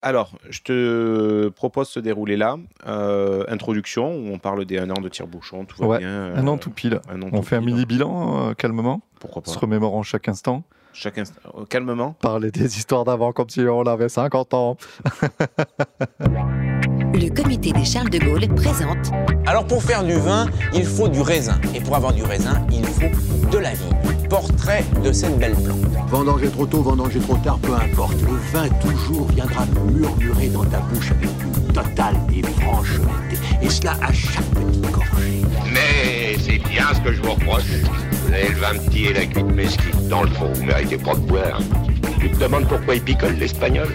Alors, je te propose de se dérouler là. Euh, introduction, où on parle des un an de tire-bouchon, tout va Ouais, bien. Un euh, an tout pile. an On tout fait un pile. mini bilan calmement, Pourquoi pas se remémorant chaque instant. Chaque instant. euh, Calmement. Parler des histoires d'avant comme si on avait 50 ans. Le comité des Charles de Gaulle présente Alors pour faire du vin, il faut du raisin. Et pour avoir du raisin, il faut de la vigne. Portrait de cette belle plante. Vendanger trop tôt, vendanger trop tard, peu importe. Le vin toujours viendra murmurer dans ta bouche avec une totale et franche honnêteté. Et cela à chaque petite gorgée. Mais c'est bien ce que je vous reproche. Vous avez le vin petit et la cuite mesquite. Dans le fond, vous méritez pas de boire. Tu te demandes pourquoi il picole l'espagnol?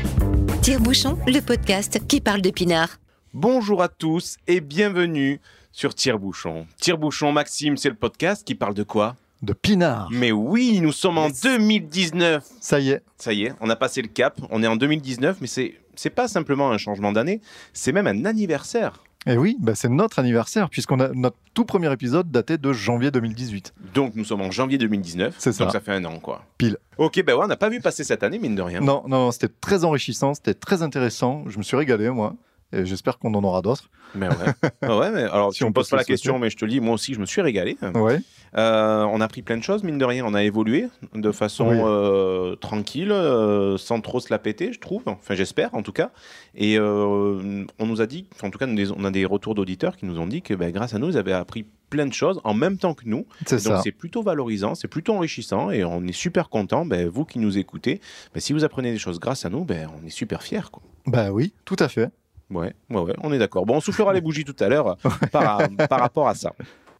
Tire-bouchon, le podcast qui parle de pinard. Bonjour à tous et bienvenue sur Tire-Bouchon. Tire-Bouchon, Maxime, c'est le podcast qui parle de quoi? De pinard. Mais oui, nous sommes en 2019. Ça y est. Ça y est, on a passé le cap. On est en 2019, mais c'est c'est pas simplement un changement d'année, c'est même un anniversaire. Et oui, bah c'est notre anniversaire, puisqu'on a notre tout premier épisode daté de janvier 2018. Donc nous sommes en janvier 2019. C'est ça. Donc ça fait un an, quoi. Pile. Ok, ben ouais, on n'a pas vu passer cette année, mine de rien. Non, non, non, c'était très enrichissant, c'était très intéressant. Je me suis régalé, moi. Et j'espère qu'on en aura d'autres. Mais ouais. Ouais, mais alors Si si on on pose se pas la question, mais je te le dis, moi aussi, je me suis régalé. Ouais. Euh, on a appris plein de choses, mine de rien. On a évolué de façon Oui. euh, tranquille, euh, sans trop se la péter, je trouve. Enfin, j'espère, en tout cas. Et on nous a dit, en tout cas, on a des retours d'auditeurs qui nous ont dit que ben, grâce à nous, ils avaient appris plein de choses en même temps que nous. C'est Donc c'est plutôt valorisant, c'est plutôt enrichissant et on est super content. Ben, vous qui nous écoutez, ben, si vous apprenez des choses grâce à nous, ben, on est super fiers. Quoi. Bah oui, tout à fait. Ouais, ouais, ouais, on est d'accord. Bon, on soufflera les bougies tout à l'heure par, par rapport à ça.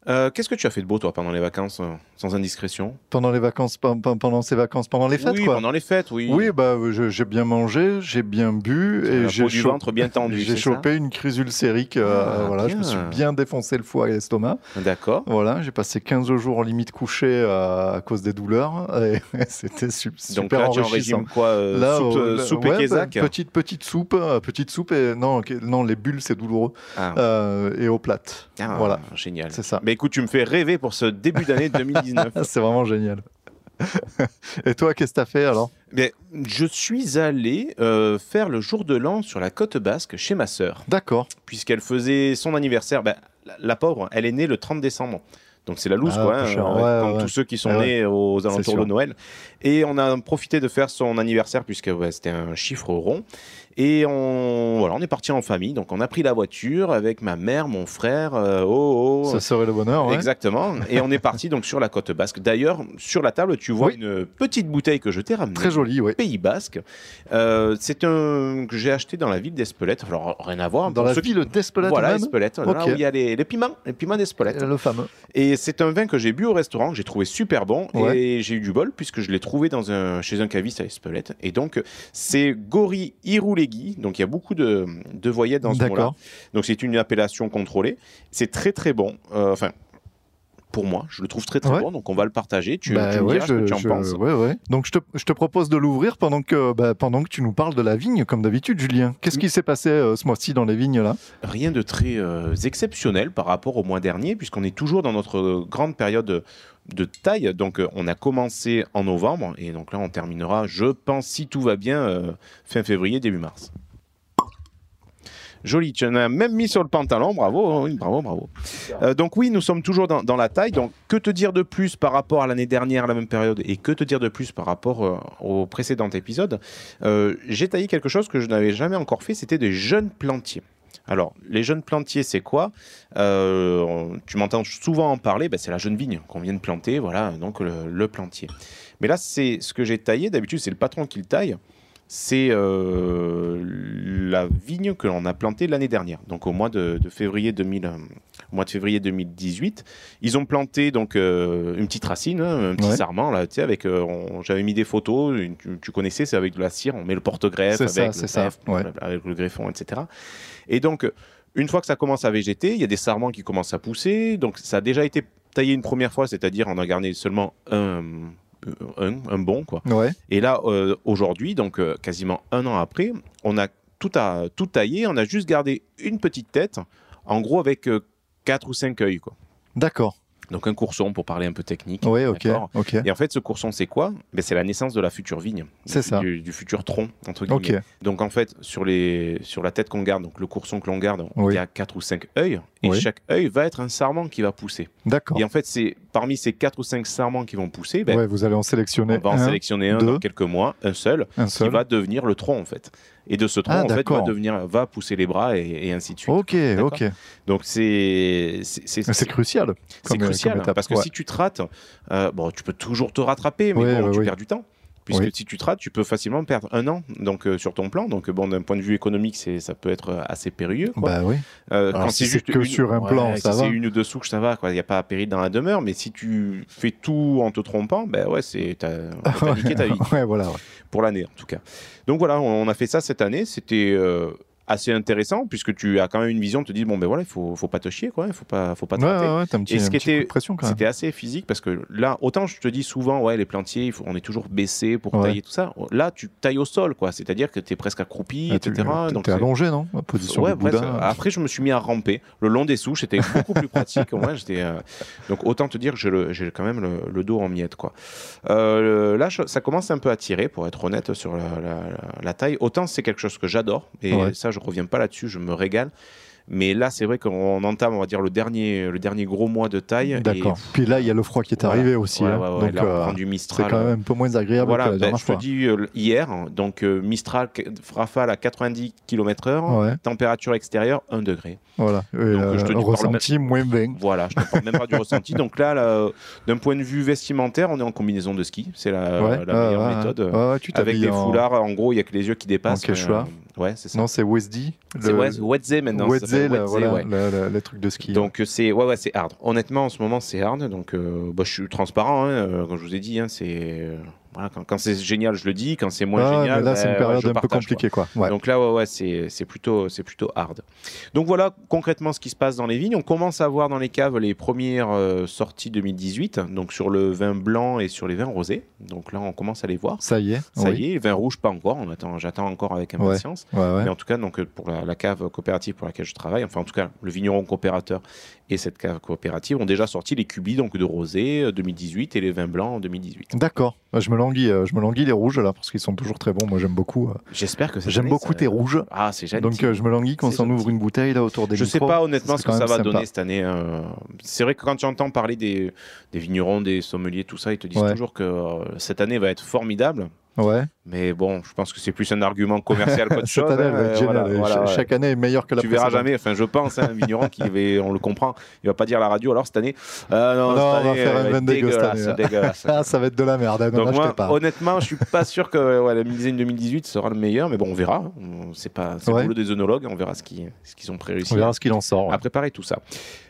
Euh, Qu'est-ce que tu as fait de beau, toi, pendant les vacances, euh, sans indiscrétion? Pendant les vacances, pen- pen- pendant ces vacances, pendant les fêtes, Oui, quoi. pendant les fêtes, oui. Oui, bah je- j'ai bien mangé, j'ai bien bu et j'ai du cho- ventre bien tendu, J'ai chopé une crise ulcérique. euh, Ah, voilà, je me suis bien défoncé le foie et l'estomac. D'accord. Voilà, j'ai passé 15 jours en limite couché euh, à cause des douleurs et c'était su- super Donc là, tu es en enrichissant. régime quoi euh, Là, Soupe, euh, euh, là, soupe ouais, et bah, petite petite soupe, euh, petite soupe et non, non les bulles c'est douloureux Ah, Euh, et aux plates. ah, voilà. Génial. C'est ça. Mais écoute, tu me fais rêver pour ce début d'année 2019. C'est vraiment génial. et toi, qu'est-ce que t'as fait alors? Mais je suis allé euh, faire le jour de l'an sur la côte basque chez ma sœur. D'accord. puisqu'elle faisait son anniversaire. Ben, la, la pauvre, elle est née le 30 décembre. Donc c'est la loose, Ah, quoi, hein, cher. euh, Ouais, comme ouais. tous ceux qui sont Ouais, ouais. nés aux alentours de Noël. Et on a profité de faire son anniversaire, puisque ouais, c'était un chiffre rond. Et on, voilà, on est parti en famille. Donc on a pris la voiture avec ma mère, mon frère. euh, oh, oh, Ça serait le bonheur. Ouais. Exactement. Et on est parti donc sur la côte basque. D'ailleurs, sur la table, tu vois Oui. une petite bouteille que je t'ai ramenée. Très joli, oui. Pays Basque. Euh, c'est un que j'ai acheté dans la ville d'Espelette. Alors rien à voir. Dans la ville d'Espelette Voilà, Espelette, là Ok. où il y a les, les piments, les piments d'Espelette. le fameux. Et c'est un vin que j'ai bu au restaurant, que j'ai trouvé super bon. Ouais. Et j'ai eu du bol puisque je l'ai trouvé dans un, chez un caviste à Espelette. Et donc, c'est Gori Donc, il y a beaucoup de, de voyelles dans ce mot-là. Donc, c'est une appellation contrôlée. C'est très, très bon. Euh, Enfin, pour moi, je le trouve très, très Ouais. bon. Donc, on va le partager. Tu, Bah tu me ouais, diras ce que je- tu en je- penses. ouais. Donc je te, je te propose de l'ouvrir pendant que, bah, pendant que tu nous parles de la vigne, comme d'habitude, Julien. Qu'est-ce qui s'est passé euh, ce mois-ci dans les vignes là? Rien de très euh, exceptionnel par rapport au mois dernier, puisqu'on est toujours dans notre grande période de, taille. Donc, euh, on a commencé en novembre, et donc là, on terminera, je pense, si tout va bien, euh, fin février, début mars. Joli, tu en as même mis sur le pantalon, bravo, oui, bravo, bravo. Euh, donc oui, nous sommes toujours dans, la taille. Donc que te dire de plus par rapport à l'année dernière, la même période, et que te dire de plus par rapport au précédent épisode? J'ai taillé quelque chose que je n'avais jamais encore fait, c'était des jeunes plantiers. Alors, les jeunes plantiers, c'est quoi? Euh, Tu m'entends souvent en parler, ben, c'est la jeune vigne qu'on vient de planter, voilà, donc le, le plantier. Mais là, c'est ce que j'ai taillé, d'habitude, c'est le patron qui le taille. C'est euh, la vigne que l'on a plantée l'année dernière, donc au mois de, de février 2000, euh, au mois de février 2018. Ils ont planté donc euh, une petite racine, hein, un petit Ouais. sarment là, tu sais, avec. euh, J'avais mis des photos, une- tu, tu connaissais, c'est avec de la cire, on met le porte-greffe C'est avec ça, le c'est ça, greffe, ouais. avec le greffon, etc. Et donc, une fois que ça commence à végéter, il y a des sarments qui commencent à pousser. Donc, ça a déjà été taillé une première fois, c'est-à-dire on a gardé seulement un, un, un bon, quoi. Ouais. Et là, euh, aujourd'hui, donc euh, quasiment un an après, on a tout, à, tout taillé, on a juste gardé une petite tête, en gros avec euh, quatre ou cinq œils, quoi. D'accord. Donc un courson pour parler un peu technique. Oui, ok. d'accord ok. Et en fait, ce courson, c'est quoi? Ben, C'est la naissance de la future vigne. C'est ça. Du, du futur tronc, entre guillemets. Ok. Donc en fait, sur, les, sur la tête qu'on garde, donc le courson que l'on garde, Oui. il y a quatre ou cinq œils. Et Oui. chaque œil va être un sarment qui va pousser. D'accord. Et en fait, c'est parmi ces quatre ou cinq sarments qui vont pousser, ben, Ouais, vous allez en sélectionner on va en sélectionner un deux. dans quelques mois, un seul, un qui seul. va devenir le tronc en fait. Et de ce tronc, Ah, en fait, va, devenir, va pousser les bras et, et ainsi de suite. Ok, ok. Donc c'est c'est- crucial. c'est crucial comme étape. parce que Ouais. si tu te rates, euh, bon, tu peux toujours te rattraper, mais Ouais, bon, ouais, tu perds du temps. Puisque Oui. si tu te rates, tu peux facilement perdre un an donc, euh, sur ton plan. Donc, bon, d'un point de vue économique, c'est, ça peut être assez périeux. Quoi. Bah oui. Euh, Alors, quand si c'est que une- sur un ouais, plan, si ça c'est va. une ou deux souches, ça va. Il n'y a pas péril dans la demeure. Mais si tu fais tout en te trompant, ben ouais, c'est, t'as, niqué ta vie ouais, voilà. ouais. pour l'année en tout cas. Donc voilà, on a fait ça cette année. C'était euh, assez intéressant puisque tu as quand même une vision. Tu te dis bon ben voilà, il faut, faut pas te chier quoi. Il faut pas, faut pas te Ouais, ouais, ouais, petit, Et ce qui était-. C'était assez physique parce que là, autant je te dis souvent, ouais, les plantiers, il faut, on est toujours baissé pour tailler tout ça. Là, tu tailles au sol, quoi. C'est-à-dire que tu es presque accroupi, Ah, etc. Donc T'es c'est- allongé, non? La position du presque. Après, je me suis mis à ramper le long des souches. C'était beaucoup plus pratique. Au moins, j'étais. euh, Donc, autant te dire que j'ai quand même le, le dos en miettes, quoi. Euh, là, ça commence un peu à tirer, pour être honnête sur la, la- la taille. Autant c'est quelque chose que j'adore, et ça, je reviens pas là-dessus. Je me régale. Mais là, c'est vrai qu'on entame, on va dire, le dernier, le dernier gros mois de taille. et- D'accord. Puis là, il y a le froid qui est Voilà. arrivé aussi. Ouais, hein. ouais, ouais, Donc, là, on euh, prend du c'est Mistral. quand même un peu moins agréable Voilà, que la ben, je te dis euh, hier, donc euh, Mistral, rafale à 90 km/h, température extérieure 1 degré. voilà. Et, Donc, euh, je te dis, ressenti moins 20. Voilà, je ne parle même pas du ressenti. Donc là, là, d'un point de vue vestimentaire, on est en combinaison de ski. C'est la, meilleure ouais, méthode. Avec des foulards, en gros, il n'y a que les yeux qui dépassent. en ouais, c'est ça. Non, c'est Wesdy. c'est le- Wed- Wedze maintenant. voilà, ouais. le- le- les trucs de ski. Donc euh, c'est ouais ouais c'est hard. Honnêtement en ce moment c'est hard donc euh, bah, je suis transparent hein, euh, comme je vous ai dit hein, c'est voilà, quand, quand c'est génial je le dis quand c'est moins Ah génial là, c'est ben, une ouais, période un peu partage, compliquée, quoi. Ouais. Donc là, ouais, ouais, c'est plutôt, plutôt hard. Donc voilà concrètement ce qui se passe dans les vignes. On commence à voir dans les caves les premières euh, sorties 2018, donc sur le vin blanc et sur les vins rosés. Donc là, on commence à les voir. Ça y est. Ça oui. y est, vin rouge pas encore. On attend, j'attends encore avec impatience. Mais en tout cas, donc euh, pour la, la cave coopérative pour laquelle je travaille, enfin en tout cas le vigneron coopérateur et cette cave coopérative ont déjà sorti les cubis donc de rosé euh, 2018 et les vins blancs en 2018. D'accord. Je me languis, euh, je me languis les rouges là parce qu'ils sont toujours très bons. Moi, j'aime beaucoup. euh, J'espère que J'aime beaucoup ça- tes rouges. Ah, c'est gentil. Donc, euh, je me languis qu'on s'en ouvre une bouteille là autour des Je sais micros. pas honnêtement ce que ça va sympa. donner cette année. euh, C'est vrai que quand tu entends parler des, des vignerons, des sommeliers, tout ça, ils te disent Ouais. toujours que euh, cette année va être formidable. Ouais. Mais bon, je pense que c'est plus un argument commercial qu'autre chose. année, hein, euh, voilà, voilà, cha-. Chaque année est meilleure que la tu verras précédente. jamais, enfin je pense, hein, un vigneron qui va, on le comprend, il va pas dire la radio alors cette année, euh, non, Non, cette on va faire un vin cette dégueulasse, année. dégueulasse. Ah, ça va être de la merde. hein, Non, Donc n'achetez moi, pas. honnêtement, je suis pas sûr que ouais, la Milésine 2018 sera le meilleur, mais bon, on verra. C'est pas, c'est Ouais. le boulot des œnologues, on verra ce qu'ils, ce qu'ils ont préréussi On verra ce qu'il en sort. ouais. à préparer tout ça.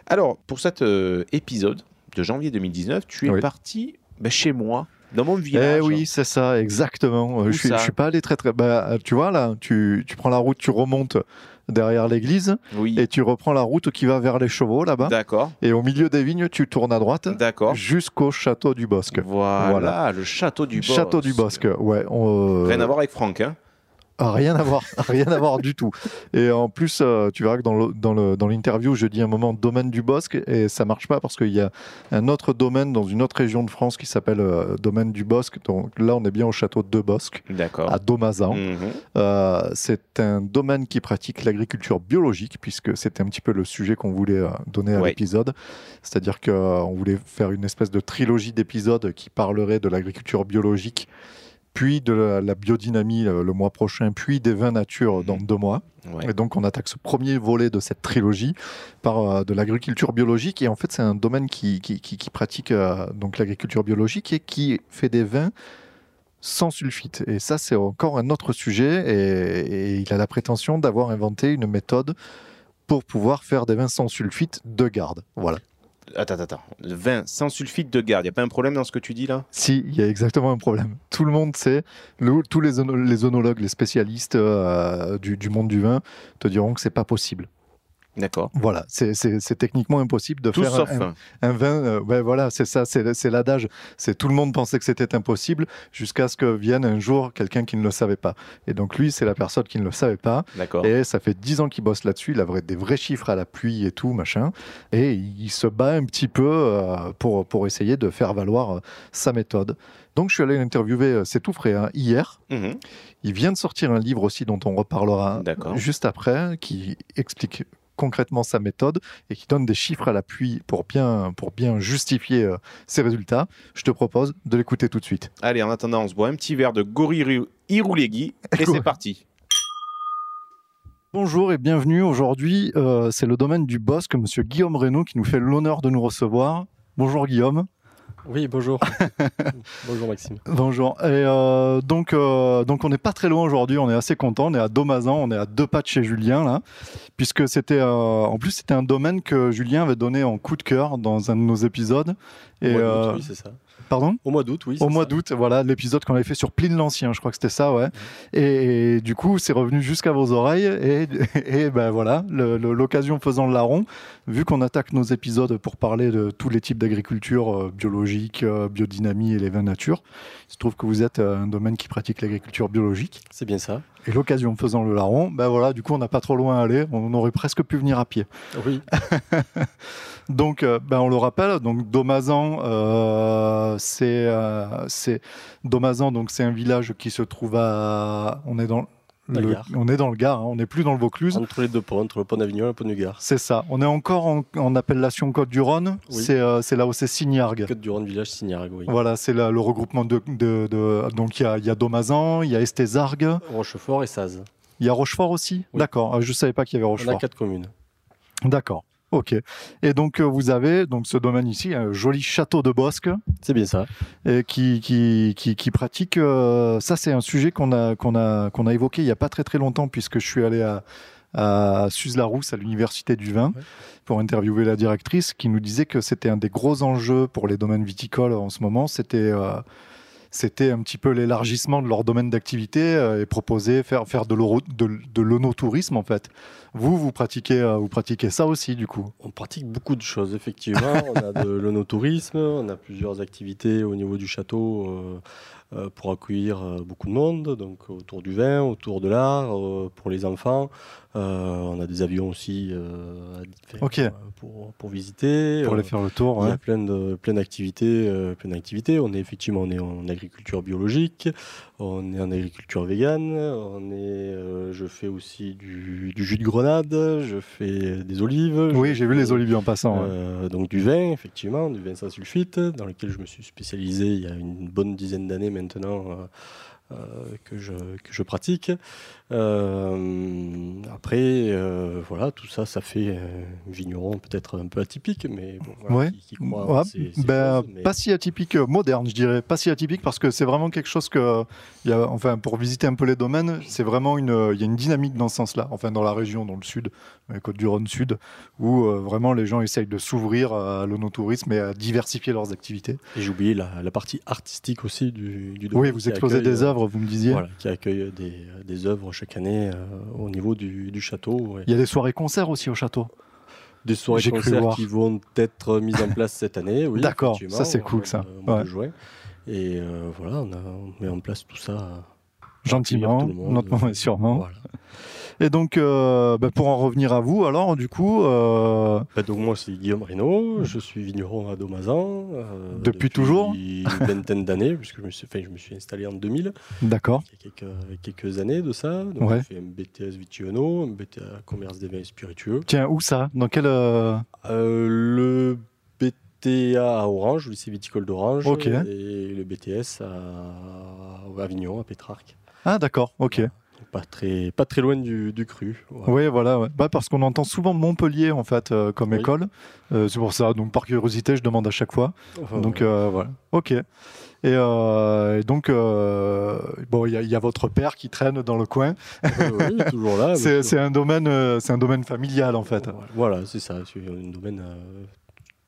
Alors, pour cet euh, épisode de janvier 2019, tu es Oui. parti ben, chez moi, dans mon Eh village. oui, c'est ça, exactement. Euh, Où Je suis, ça je suis pas allé très très. Bah, euh, tu vois là, tu, tu prends la route, tu remontes derrière l'église Oui. et tu reprends la route qui va vers les chevaux là-bas. D'accord. Et au milieu des vignes, tu tournes à droite D'accord. jusqu'au château du Bosque. Voilà, Voilà. le château du Bosque. Château du Bosque, ouais. on, euh, Rien à voir avec Franck, hein Rien à voir, rien à voir du tout. Et en plus, euh, tu verras que dans l'interview, je dis un moment domaine du Bosque et ça marche pas parce qu'il y a un autre domaine dans une autre région de France qui s'appelle euh, domaine du Bosque. Donc là, on est bien au château de Bosque à Domazan. Mhm. Euh, c'est un domaine qui pratique l'agriculture biologique, puisque c'était un petit peu le sujet qu'on voulait donner à Ouais. l'épisode. C'est-à-dire qu'on voulait faire une espèce de trilogie d'épisodes qui parlerait de l'agriculture biologique, puis de la, la biodynamie euh, le mois prochain, puis des vins nature dans deux mois. Ouais. Et donc on attaque ce premier volet de cette trilogie par euh, de l'agriculture biologique. Et en fait, c'est un domaine qui, qui, qui- qui pratique euh, donc l'agriculture biologique et qui fait des vins sans sulfite. Et ça, c'est encore un autre sujet. Et, et il a la prétention d'avoir inventé une méthode pour pouvoir faire des vins sans sulfite de garde. Voilà. Attends, attends. Le vin sans sulfite de garde, il n'y a pas un problème dans ce que tu dis là? Si, il y a exactement un problème. Tout le monde sait, tous les, les onologues, les spécialistes euh, du, du monde du vin te diront que c'est pas possible. D'accord. Voilà, c'est- techniquement impossible de Tout faire sauf un, un. un vin. euh, ouais, voilà, c'est ça, c'est l'adage. C'est tout le monde pensait que c'était impossible jusqu'à ce que vienne un jour quelqu'un qui ne le savait pas. Et donc lui, c'est la personne qui ne le savait pas. D'accord. Et ça fait dix ans qu'il bosse là-dessus. Il a des vrais chiffres à l'appui et tout, machin. Et il se bat un petit peu euh, pour, pour essayer de faire valoir euh, sa méthode. Donc je suis allé l'interviewer, c'est tout frais, hein, hier. Mhm. Il vient de sortir un livre aussi dont on reparlera juste après, qui explique concrètement sa méthode et qui donne des chiffres à l'appui pour bien, pour bien justifier euh, ses résultats. Je te propose de l'écouter tout de suite. Allez, en attendant, on se boit un petit verre de Gorille Iroulegui et c'est parti. Bonjour et bienvenue. Aujourd'hui, euh, c'est le domaine du Bosque, monsieur Guillaume Reynaud, qui nous fait l'honneur de nous recevoir. Bonjour Guillaume. Oui, bonjour. bonjour Maxime. Bonjour. Et euh, donc, euh, donc on n'est pas très loin aujourd'hui. On est assez content. On est à Domazan. On est à deux pas de chez Julien là, puisque c'était, euh, en plus, c'était un domaine que Julien avait donné en coup de cœur dans un de nos épisodes. Et oui, c'est ça. Pardon? Au mois d'août, oui. Au mois d'août, voilà l'épisode qu'on avait fait sur Pline l'Ancien, je crois que c'était ça, ouais. Et, et du coup, c'est revenu jusqu'à vos oreilles. Et, et ben voilà, l'occasion faisant le larron, vu qu'on attaque nos épisodes pour parler de tous les types d'agriculture euh, biologique, euh, biodynamie et les vins nature, il se trouve que vous êtes euh, un domaine qui pratique l'agriculture biologique. C'est bien ça. Et l'occasion faisant le larron, ben voilà, du coup, on n'a pas trop loin à aller. On aurait presque pu venir à pied. Oui, Donc, euh, ben, on le rappelle, donc Domazan, euh, c'est euh, c'est Domazan, donc c'est un village qui se trouve à, on est dans le on est dans le Gard, hein, on n'est plus dans le Vaucluse. entre les deux ponts, entre le pont d'Avignon et le pont du Gard. C'est ça. On est encore en, en appellation Côte-du-Rhône. Oui. C'est euh, c'est là où c'est Signargues. Côte du Rhône village Signargues, oui. Voilà, c'est là le regroupement de, de, de- donc il y a, il y a Domazan, il y a Estézargues, Rochefort et Saz. il y a Rochefort aussi? Oui. D'accord. Ah, Je savais pas qu'il y avait On a Rochefort. quatre communes. D'accord. Ok. Et donc euh, vous avez donc ce domaine ici, un joli château de Bosque. C'est bien ça. et qui, qui, qui, qui pratique. euh, ça, c'est un sujet qu'on a, qu'on a, qu'on a évoqué il n'y a pas très très longtemps, puisque je suis allé à, à Suse-la-Rousse, à l'Université du Vin, Ouais. pour interviewer la directrice, qui nous disait que c'était un des gros enjeux pour les domaines viticoles en ce moment. C'était. euh, c'était un petit peu l'élargissement de leur domaine d'activité euh, et proposer faire faire de l'euro- de, de l'onotourisme en fait. Vous vous pratiquez euh, vous pratiquez ça aussi du coup? On pratique beaucoup de choses, effectivement. on a de l'onotourisme, on a plusieurs activités au niveau du château euh, pour accueillir euh, beaucoup de monde, donc autour du vin, autour de l'art, euh, pour les enfants. Euh, on a des avions aussi euh, euh, pour, pour visiter. Pour Euh, aller faire le tour. Il y ouais. a plein d'activités, euh, plein d'activités. On est effectivement on est en agriculture biologique, on est en agriculture végane, on est, euh, je fais aussi du, du jus de grenade, je fais des olives. Oui, j'ai vu les oliviers en passant. ouais. euh, donc du vin, effectivement, du vin sans sulfite, dans lequel je me suis spécialisé il y a une bonne dizaine d'années maintenant. Euh, que, je, que je pratique. Euh, après, euh, voilà, tout ça, ça fait un vigneron peut-être un peu atypique, mais bon, voilà, Ouais. qui, qui croit Ouais, en ces- ces ben, choses, mais- Pas si atypique, moderne, je dirais. Pas si atypique parce que c'est vraiment quelque chose que, y a, enfin, pour visiter un peu les domaines, c'est vraiment une, il y a une dynamique dans ce sens-là. Enfin, dans la région, dans le sud, les Côtes-du-Rhône sud, où euh, vraiment les gens essayent de s'ouvrir à l'onotourisme et à diversifier leurs activités. Et j'ai oublié la, la partie artistique aussi du, du Oui, domaine vous exposez des euh, œuvres, vous me disiez. Voilà, qui accueille des, des œuvres chaque année euh, au niveau du, du château. ouais. Il y a des soirées-concerts aussi au château. Des soirées concerts qui vont être mises en place cette année. Oui, D'accord, ça, c'est cool, ça. Ouais. juin. Et euh, voilà, on, a, on met en place tout ça. pour Gentiment, lentement et sûrement. Voilà. Et donc, euh, bah, pour en revenir à vous, alors, du coup, euh, Bah, donc moi c'est Guillaume Reynaud, je suis vigneron à Domazan. euh, Depuis toujours Une vingtaine d'années, puisque je me, suis, enfin, je me suis installé en 2000, d'accord. il y a quelques, quelques années de ça. Donc Ouais. j'ai fait un BTS Vitiono, un BTA Commerce des vins spiritueux. Tiens, où ça? Dans quel. le BTA à Orange, au lycée viticole d'Orange, Ok. et le BTS à, à Avignon, à Pétrarque. Ah, d'accord, ok. Pas très, pas très loin du, du cru. voilà. Oui, voilà. ouais. Bah, parce qu'on entend souvent Montpellier en fait euh, comme Oui. école. Euh, c'est pour ça. Donc par curiosité, je demande à chaque fois. Enfin, donc voilà. euh, voilà. Ok. Et, et donc bon, il y, a- il y a votre père qui traîne dans le coin. Oui, oui, toujours là. C'est un domaine, c'est un domaine familial en fait. Voilà, c'est ça. C'est un domaine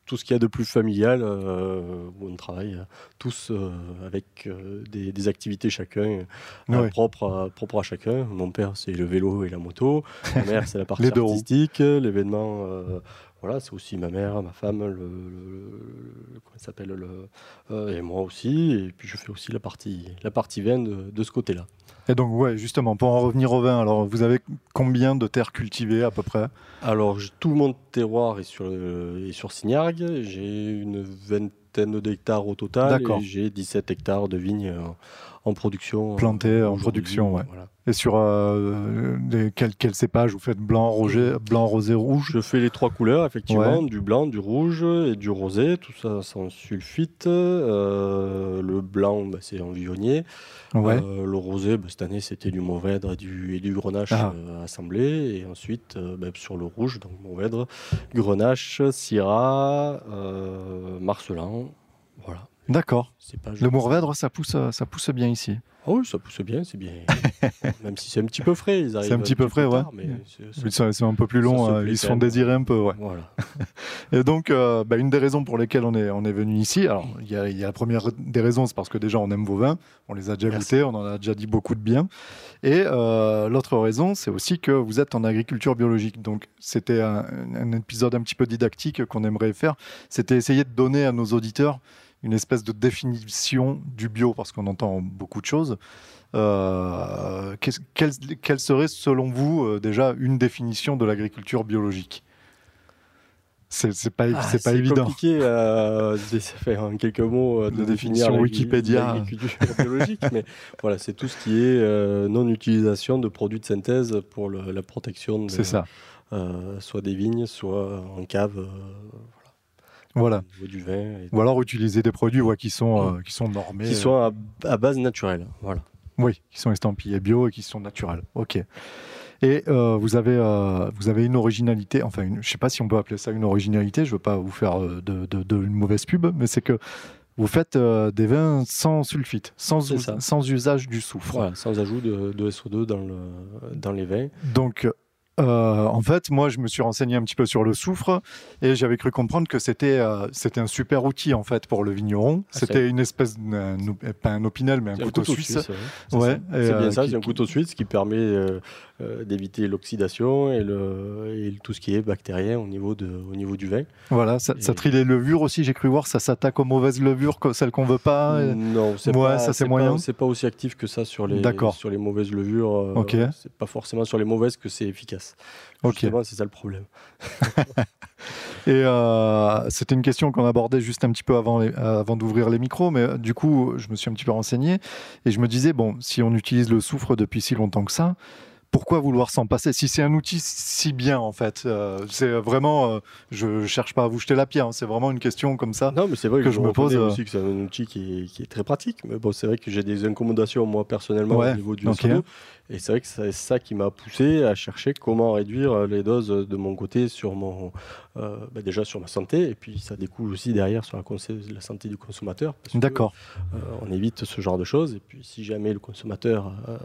tout ce qu'il y a de plus familial, euh, où on travaille euh, tous euh, avec euh, des, des activités chacun Ouais. propres, à, propres à chacun. Mon père, c'est le vélo et la moto. Ma mère, c'est la partie artistique. L'événement, voilà, c'est aussi ma mère, ma femme, le, le- le- comment s'appelle, le, euh, et moi aussi. Et puis je fais aussi la partie, la partie vin de, de ce côté-là. Et donc, ouais, justement, pour en revenir au vin, alors vous avez combien de terres cultivées à peu près? Alors, tout mon terroir est sur, euh, est sur Signargues. J'ai une vingtaine d'hectares au total. D'accord. Et j'ai 17 hectares de vignes en, en production. euh, Plantés en production, ouais. Voilà. Et sur euh, des, quel, quel cépage vous faites blanc, rosé, blanc, rosé, rouge? Je fais les trois couleurs, effectivement, Ouais. du blanc, du rouge et du rosé, tout ça sans sulfite. Euh, le blanc, bah, c'est en vionnier. Ouais. Euh, le rosé, bah, cette année, c'était du Mourvèdre et du, et du Grenache Ah. euh, assemblé. Et ensuite, euh, bah, sur le rouge, donc Mourvèdre, Grenache, Syrah, euh, Marcelin. D'accord. C'est Le Mourvèdre, ça pousse, ça pousse bien ici. Ah oui, ça pousse bien, c'est bien. Même si c'est un petit peu frais, ils arrivent un petit peu frais, ouais. mais c'est- c'est- un peu plus euh, plaît ils se font désirer un peu, ouais. Voilà. Et donc, euh, bah, une des raisons pour lesquelles on est, on est venu ici, alors il y, a, il y a la première des raisons, c'est parce que déjà on aime vos vins, on les a déjà Merci. goûtés, on en a déjà dit beaucoup de bien. Et euh, l'autre raison, c'est aussi que vous êtes en agriculture biologique. Donc, c'était un, un épisode un petit peu didactique qu'on aimerait faire. C'était essayer de donner à nos auditeurs une espèce de définition du bio, parce qu'on entend beaucoup de choses. Euh, quelle, quelle serait, selon vous, euh, déjà une définition de l'agriculture biologique? C'est c'est pas, Ah, c'est pas évident. compliqué euh, de faire en quelques mots de La définir Wikipédia. l'agriculture biologique, mais voilà, c'est tout ce qui est non-utilisation de produits de synthèse pour le- la protection, de, C'est ça. soit des vignes, soit en cave, Voilà. au niveau du vin, et- Ou alors utiliser des produits ouais, qui, sont, euh, qui sont normés. qui euh, sont à, à base naturelle. Voilà. Oui, qui sont estampillés bio et qui sont naturels. Ok. Et euh, vous, avez, euh, vous avez une originalité, enfin, une- je ne sais pas si on peut appeler ça une originalité, je ne veux pas vous faire de, de- de- une mauvaise pub, mais c'est que vous faites euh, des vins sans sulfite, sans, sans usage du soufre. Voilà, sans ajout de, de SO2 dans, le, dans les vins. Donc, euh, en fait, moi, je me suis renseigné un petit peu sur le soufre et j'avais cru comprendre que c'était euh, c'était un super outil en fait pour le vigneron. Ah, C'était une espèce, pas un opinel, mais un couteau, suisse. ouais. C'est Ouais, C'est euh, bien ça, qui- c'est un couteau suisse qui permet euh, d'éviter l'oxydation et, le, et tout ce qui est bactérien au niveau, de, au niveau du vin. Voilà, ça, ça trie les levures aussi, j'ai cru voir, ça s'attaque aux mauvaises levures, que celles qu'on veut pas. et- Non, c'est Ouais, pas, ça, c'est pas- moyen. C'est pas aussi actif que ça sur les, sur les mauvaises levures. euh, Ok. C'est pas forcément sur les mauvaises que c'est efficace. Ok. Justement, c'est ça le problème. Et euh, c'était une question qu'on abordait juste un petit peu avant, les- euh, avant d'ouvrir les micros, mais euh, du coup, je me suis un petit peu renseigné et je me disais, bon, si on utilise le soufre depuis si longtemps que ça, pourquoi vouloir s'en passer Si c'est un outil si bien, en fait, euh, c'est vraiment, euh, je cherche pas à vous jeter la pierre, hein, c'est vraiment une question comme ça. Non, mais vrai Que que, je me pose, euh, aussi que c'est un outil qui est, qui est très pratique. Mais bon, c'est vrai que j'ai des incommodations moi personnellement Ouais, au niveau du ok. SO2. Et c'est vrai que c'est ça qui m'a poussé à chercher comment réduire les doses de mon côté sur mon, euh, bah, déjà sur ma santé et puis ça découle aussi derrière sur la, santé du consommateur. D'accord. euh, on évite ce genre de choses et puis si jamais le consommateur euh,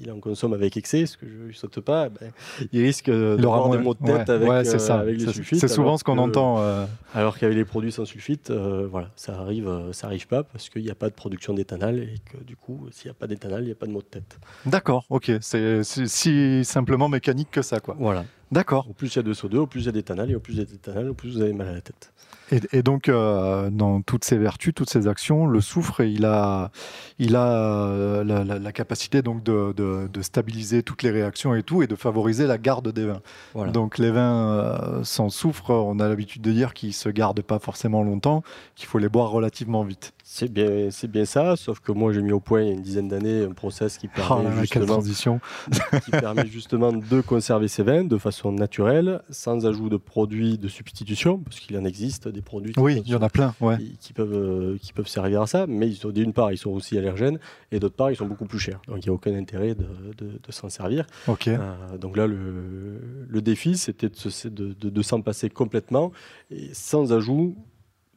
il en consomme avec excès, ce que je ne saute pas, ben, il risque d'avoir des moins- maux de tête ouais, avec, ouais, euh, ça. avec les sulfites. C'est souvent ce qu'on entend. euh, alors qu'avec les produits sans sulfite, euh, voilà, ça arrive, euh, ça arrive pas parce qu'il n'y a pas de production d'éthanol et que du coup, s'il n'y a pas d'éthanol, il n'y a pas de maux de tête. D'accord, ok, c'est si simplement mécanique que ça, quoi. Voilà. D'accord. Au plus il y a de SO2, au plus il y a d'éthanol et au plus il y a d'éthanol, au plus vous avez mal à la tête. Et, et donc, euh, dans toutes ces vertus, toutes ces actions, le soufre, il a, il a euh, la, la- la capacité donc de, de- de stabiliser toutes les réactions et tout, et de favoriser la garde des vins. Voilà. Donc, les vins euh, sans soufre, on a l'habitude de dire qu'ils se gardent pas forcément longtemps, qu'il faut les boire relativement vite. C'est bien, c'est bien ça, sauf que moi j'ai mis au point il y a une dizaine d'années un process qui Oh permet, justement, transition qui permet justement de conserver ces vins de façon naturelle, sans ajout de produits de substitution, parce qu'il en existe des produits qui, Oui, peuvent il y en a plein, ouais. qui, qui peuvent, euh, qui peuvent servir à ça, mais ils sont- d'une part ils sont aussi allergènes et d'autre part ils sont beaucoup plus chers. Donc il n'y a aucun intérêt de, de- de s'en servir. Ok. Euh, donc là, le, le défi, c'était de- de- de s'en passer complètement et sans ajout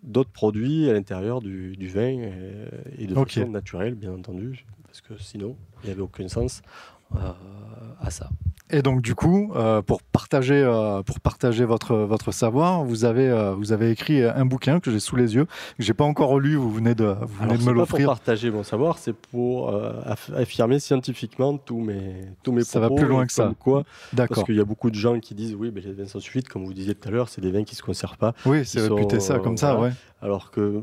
d'autres produits à l'intérieur du, du vin euh, et de Ok. façon naturelle, bien entendu, parce que sinon, il n'y avait aucun sens à ça. Et donc du coup, euh, pour partager, euh, pour partager votre, votre savoir, vous avez, euh, vous avez écrit un bouquin que j'ai sous les yeux, que j'ai pas encore lu. Vous venez de, vous venez Alors, de c'est me pas pour l'offrir. partager mon savoir, c'est pour euh, aff- affirmer scientifiquement tous mes, tous mes Ça va propos. plus loin que ça. Quoi, parce D'accord. qu'il y a beaucoup de gens qui disent oui, mais les vins sans sulfite, comme vous disiez tout à l'heure, c'est des vins qui se conservent pas. Oui, c'est sont, réputé ça euh, comme ça, voilà. ouais. Alors que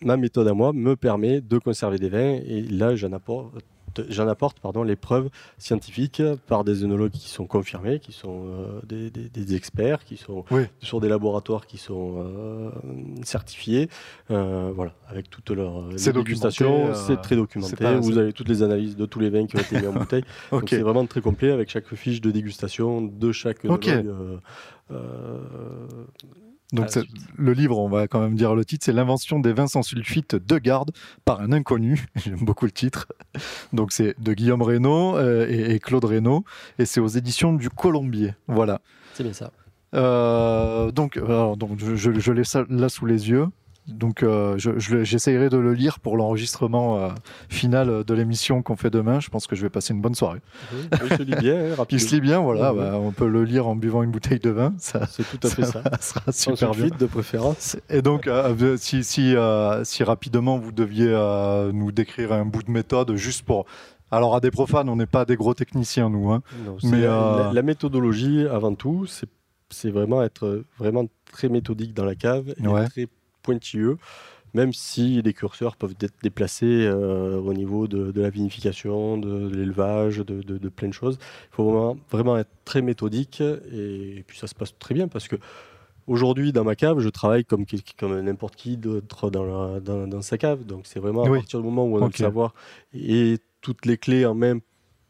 ma méthode à moi me permet de conserver des vins et là j'en apporte, j'en apporte pardon, les preuves scientifiques par des œnologues qui sont confirmés, qui sont euh, des, des- des experts, qui sont Oui. sur des laboratoires qui sont euh, certifiés, euh, voilà, avec toutes leurs C'est dégustations, c'est très documenté. pas- Vous avez toutes les analyses de tous les vins qui ont été mis en bouteille. Donc c'est vraiment très complet avec chaque fiche de dégustation de chaque œnologue, Donc suite. le livre, on va quand même dire le titre, c'est l'invention des vins sans sulfite de garde par un inconnu. J'aime beaucoup le titre. Donc c'est de Guillaume Reynaud euh, et, et Claude Reynaud, et c'est aux éditions du Colombier. Voilà. C'est bien ça. Euh, donc, alors, donc je, je, je l'ai là sous les yeux. Donc, euh, je- je le- j'essayerai de le lire pour l'enregistrement euh, final de l'émission qu'on fait demain. Je pense que je vais passer une bonne soirée. Oui, il se lit bien, hein, Il rapidement. se lit bien, voilà. Ouais, ouais. bah, on peut le lire en buvant une bouteille de vin. Ça, C'est tout à fait ça. sera Sans super bien. sulfite de préférence. Et donc, euh, si, si, euh, si rapidement vous deviez euh, nous décrire un bout de méthode, juste pour. Alors, à des profanes, on n'est pas des gros techniciens, nous. Hein. Non, Mais, la, euh, la- la méthodologie, avant tout, c'est c'est vraiment être vraiment très méthodique dans la cave et Ouais. très pointilleux, même si les curseurs peuvent être déplacés euh, au niveau de, de la vinification, de, de l'élevage, de, plein de choses. Il faut vraiment, vraiment être très méthodique et, et puis ça se passe très bien parce que Aujourd'hui, dans ma cave, je travaille comme, n'importe qui d'autre dans, la- dans, dans sa cave. Donc, c'est vraiment à Oui. partir du moment où on a le savoir et toutes les clés en main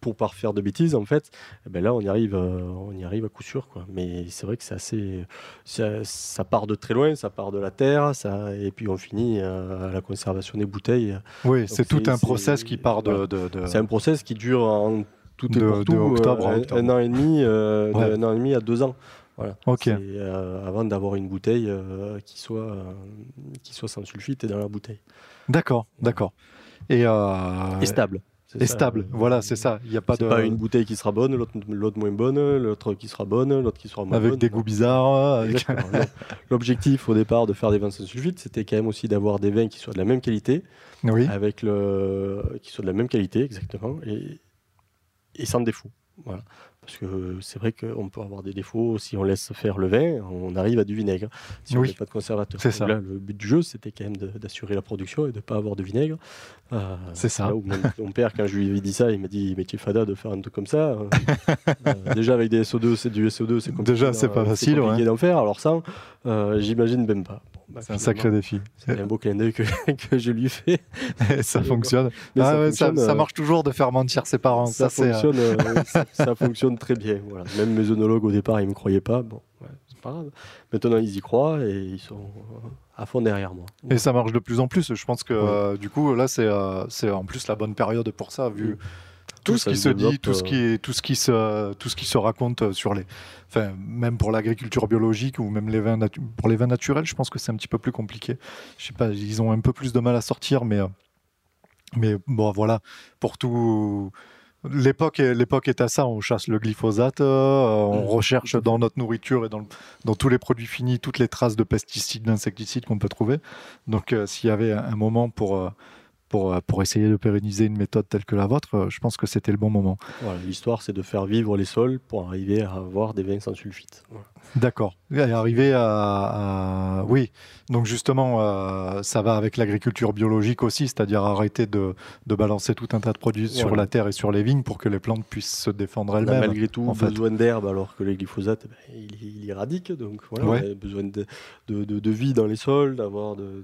pour pas faire de bêtises, en fait, eh ben là, on y arrive, euh, on y arrive à coup sûr. Quoi. Mais c'est vrai que c'est assez. Ça, ça part de très loin, ça part de la terre, ça, et puis on finit euh, à la conservation des bouteilles. Oui, c'est tout un process qui part de. voilà. de- de- C'est un process qui dure en tout et De- pour de tout, euh, octobre un, octobre. un an et demi, euh, Ouais. un an et demi à deux ans. Voilà. Ok. C'est, euh, avant d'avoir une bouteille euh, qui, soit, euh, qui soit sans sulfite et dans la bouteille. D'accord, d'accord. Et, Et stable. Ça, stable. euh, Voilà, c'est ça. Il n'y a pas de. pas une bouteille qui sera bonne, l'autre, l'autre moins bonne, l'autre qui sera bonne, l'autre qui sera moins bonne. Avec des Non. goûts bizarres. Avec... Non. L'objectif au départ de faire des vins sans sulfite, c'était quand même aussi d'avoir des vins qui soient de la même qualité, Oui. avec le, qui soient de la même qualité exactement, et, et sans défaut. Voilà. Parce que c'est vrai qu'on peut avoir des défauts si on laisse faire le vin, on arrive à du vinaigre. Si on met pas de conservateur. C'est ça. Là, le but du jeu, c'était quand même d'assurer la production et de ne pas avoir de vinaigre. Euh, C'est ça. là où mon, mon père, quand je lui ai dit ça, il m'a dit Mais tu es fada de faire un truc comme ça. Euh, euh, déjà, avec des SO2, c'est du SO2, c'est compliqué. Déjà, c'est pas facile, ouais. d'en faire. Alors, ça, euh, j'imagine même pas. Bah, C'est un sacré défi. C'est un beau clin d'œil que, que je lui fais. Ça fonctionne. Ah ça ouais, fonctionne, ça euh, marche toujours de faire mentir ses parents. ça, euh, fonctionne, euh, ça, ça fonctionne très bien. Voilà. Même mes œnologues au départ, ils me croyaient pas. Bon, ouais, c'est pas grave. Maintenant, ils y croient et ils sont à fond derrière moi. Et ça marche de plus en plus. Je pense que euh, du coup, là, c'est c'est en plus la bonne période pour ça, vu tout Tout ce qui se se dit, tout ce qui, tout ce qui se, tout ce qui se raconte sur les, enfin, même pour l'agriculture biologique ou même les vins pour les vins naturels, je pense que c'est un petit peu plus compliqué. Je sais pas, ils ont un peu plus de mal à sortir, mais, euh, mais bon, voilà, pour tout. L'époque est, l'époque est à ça, on chasse le glyphosate, euh, on Mm, recherche dans notre nourriture et dans, le- dans tous les produits finis toutes les traces de pesticides, d'insecticides qu'on peut trouver. Donc euh, s'il y avait un moment pour, euh, pour, euh, pour essayer de pérenniser une méthode telle que la vôtre, euh, je pense que c'était le bon moment. Voilà, L'histoire, c'est de faire vivre les sols pour arriver à avoir des vins sans sulfite. Voilà. D'accord. Et arriver à, à- Oui, donc justement, euh, ça va avec l'agriculture biologique aussi, c'est-à-dire arrêter de, de balancer tout un tas de produits sur la terre et sur les vignes pour que les plantes puissent se défendre elles-mêmes. malgré tout en fait. besoin d'herbe alors que les glyphosates, ben, il, il éradique. Donc voilà, Ouais. on a besoin de, de, de- vie dans les sols, d'avoir de,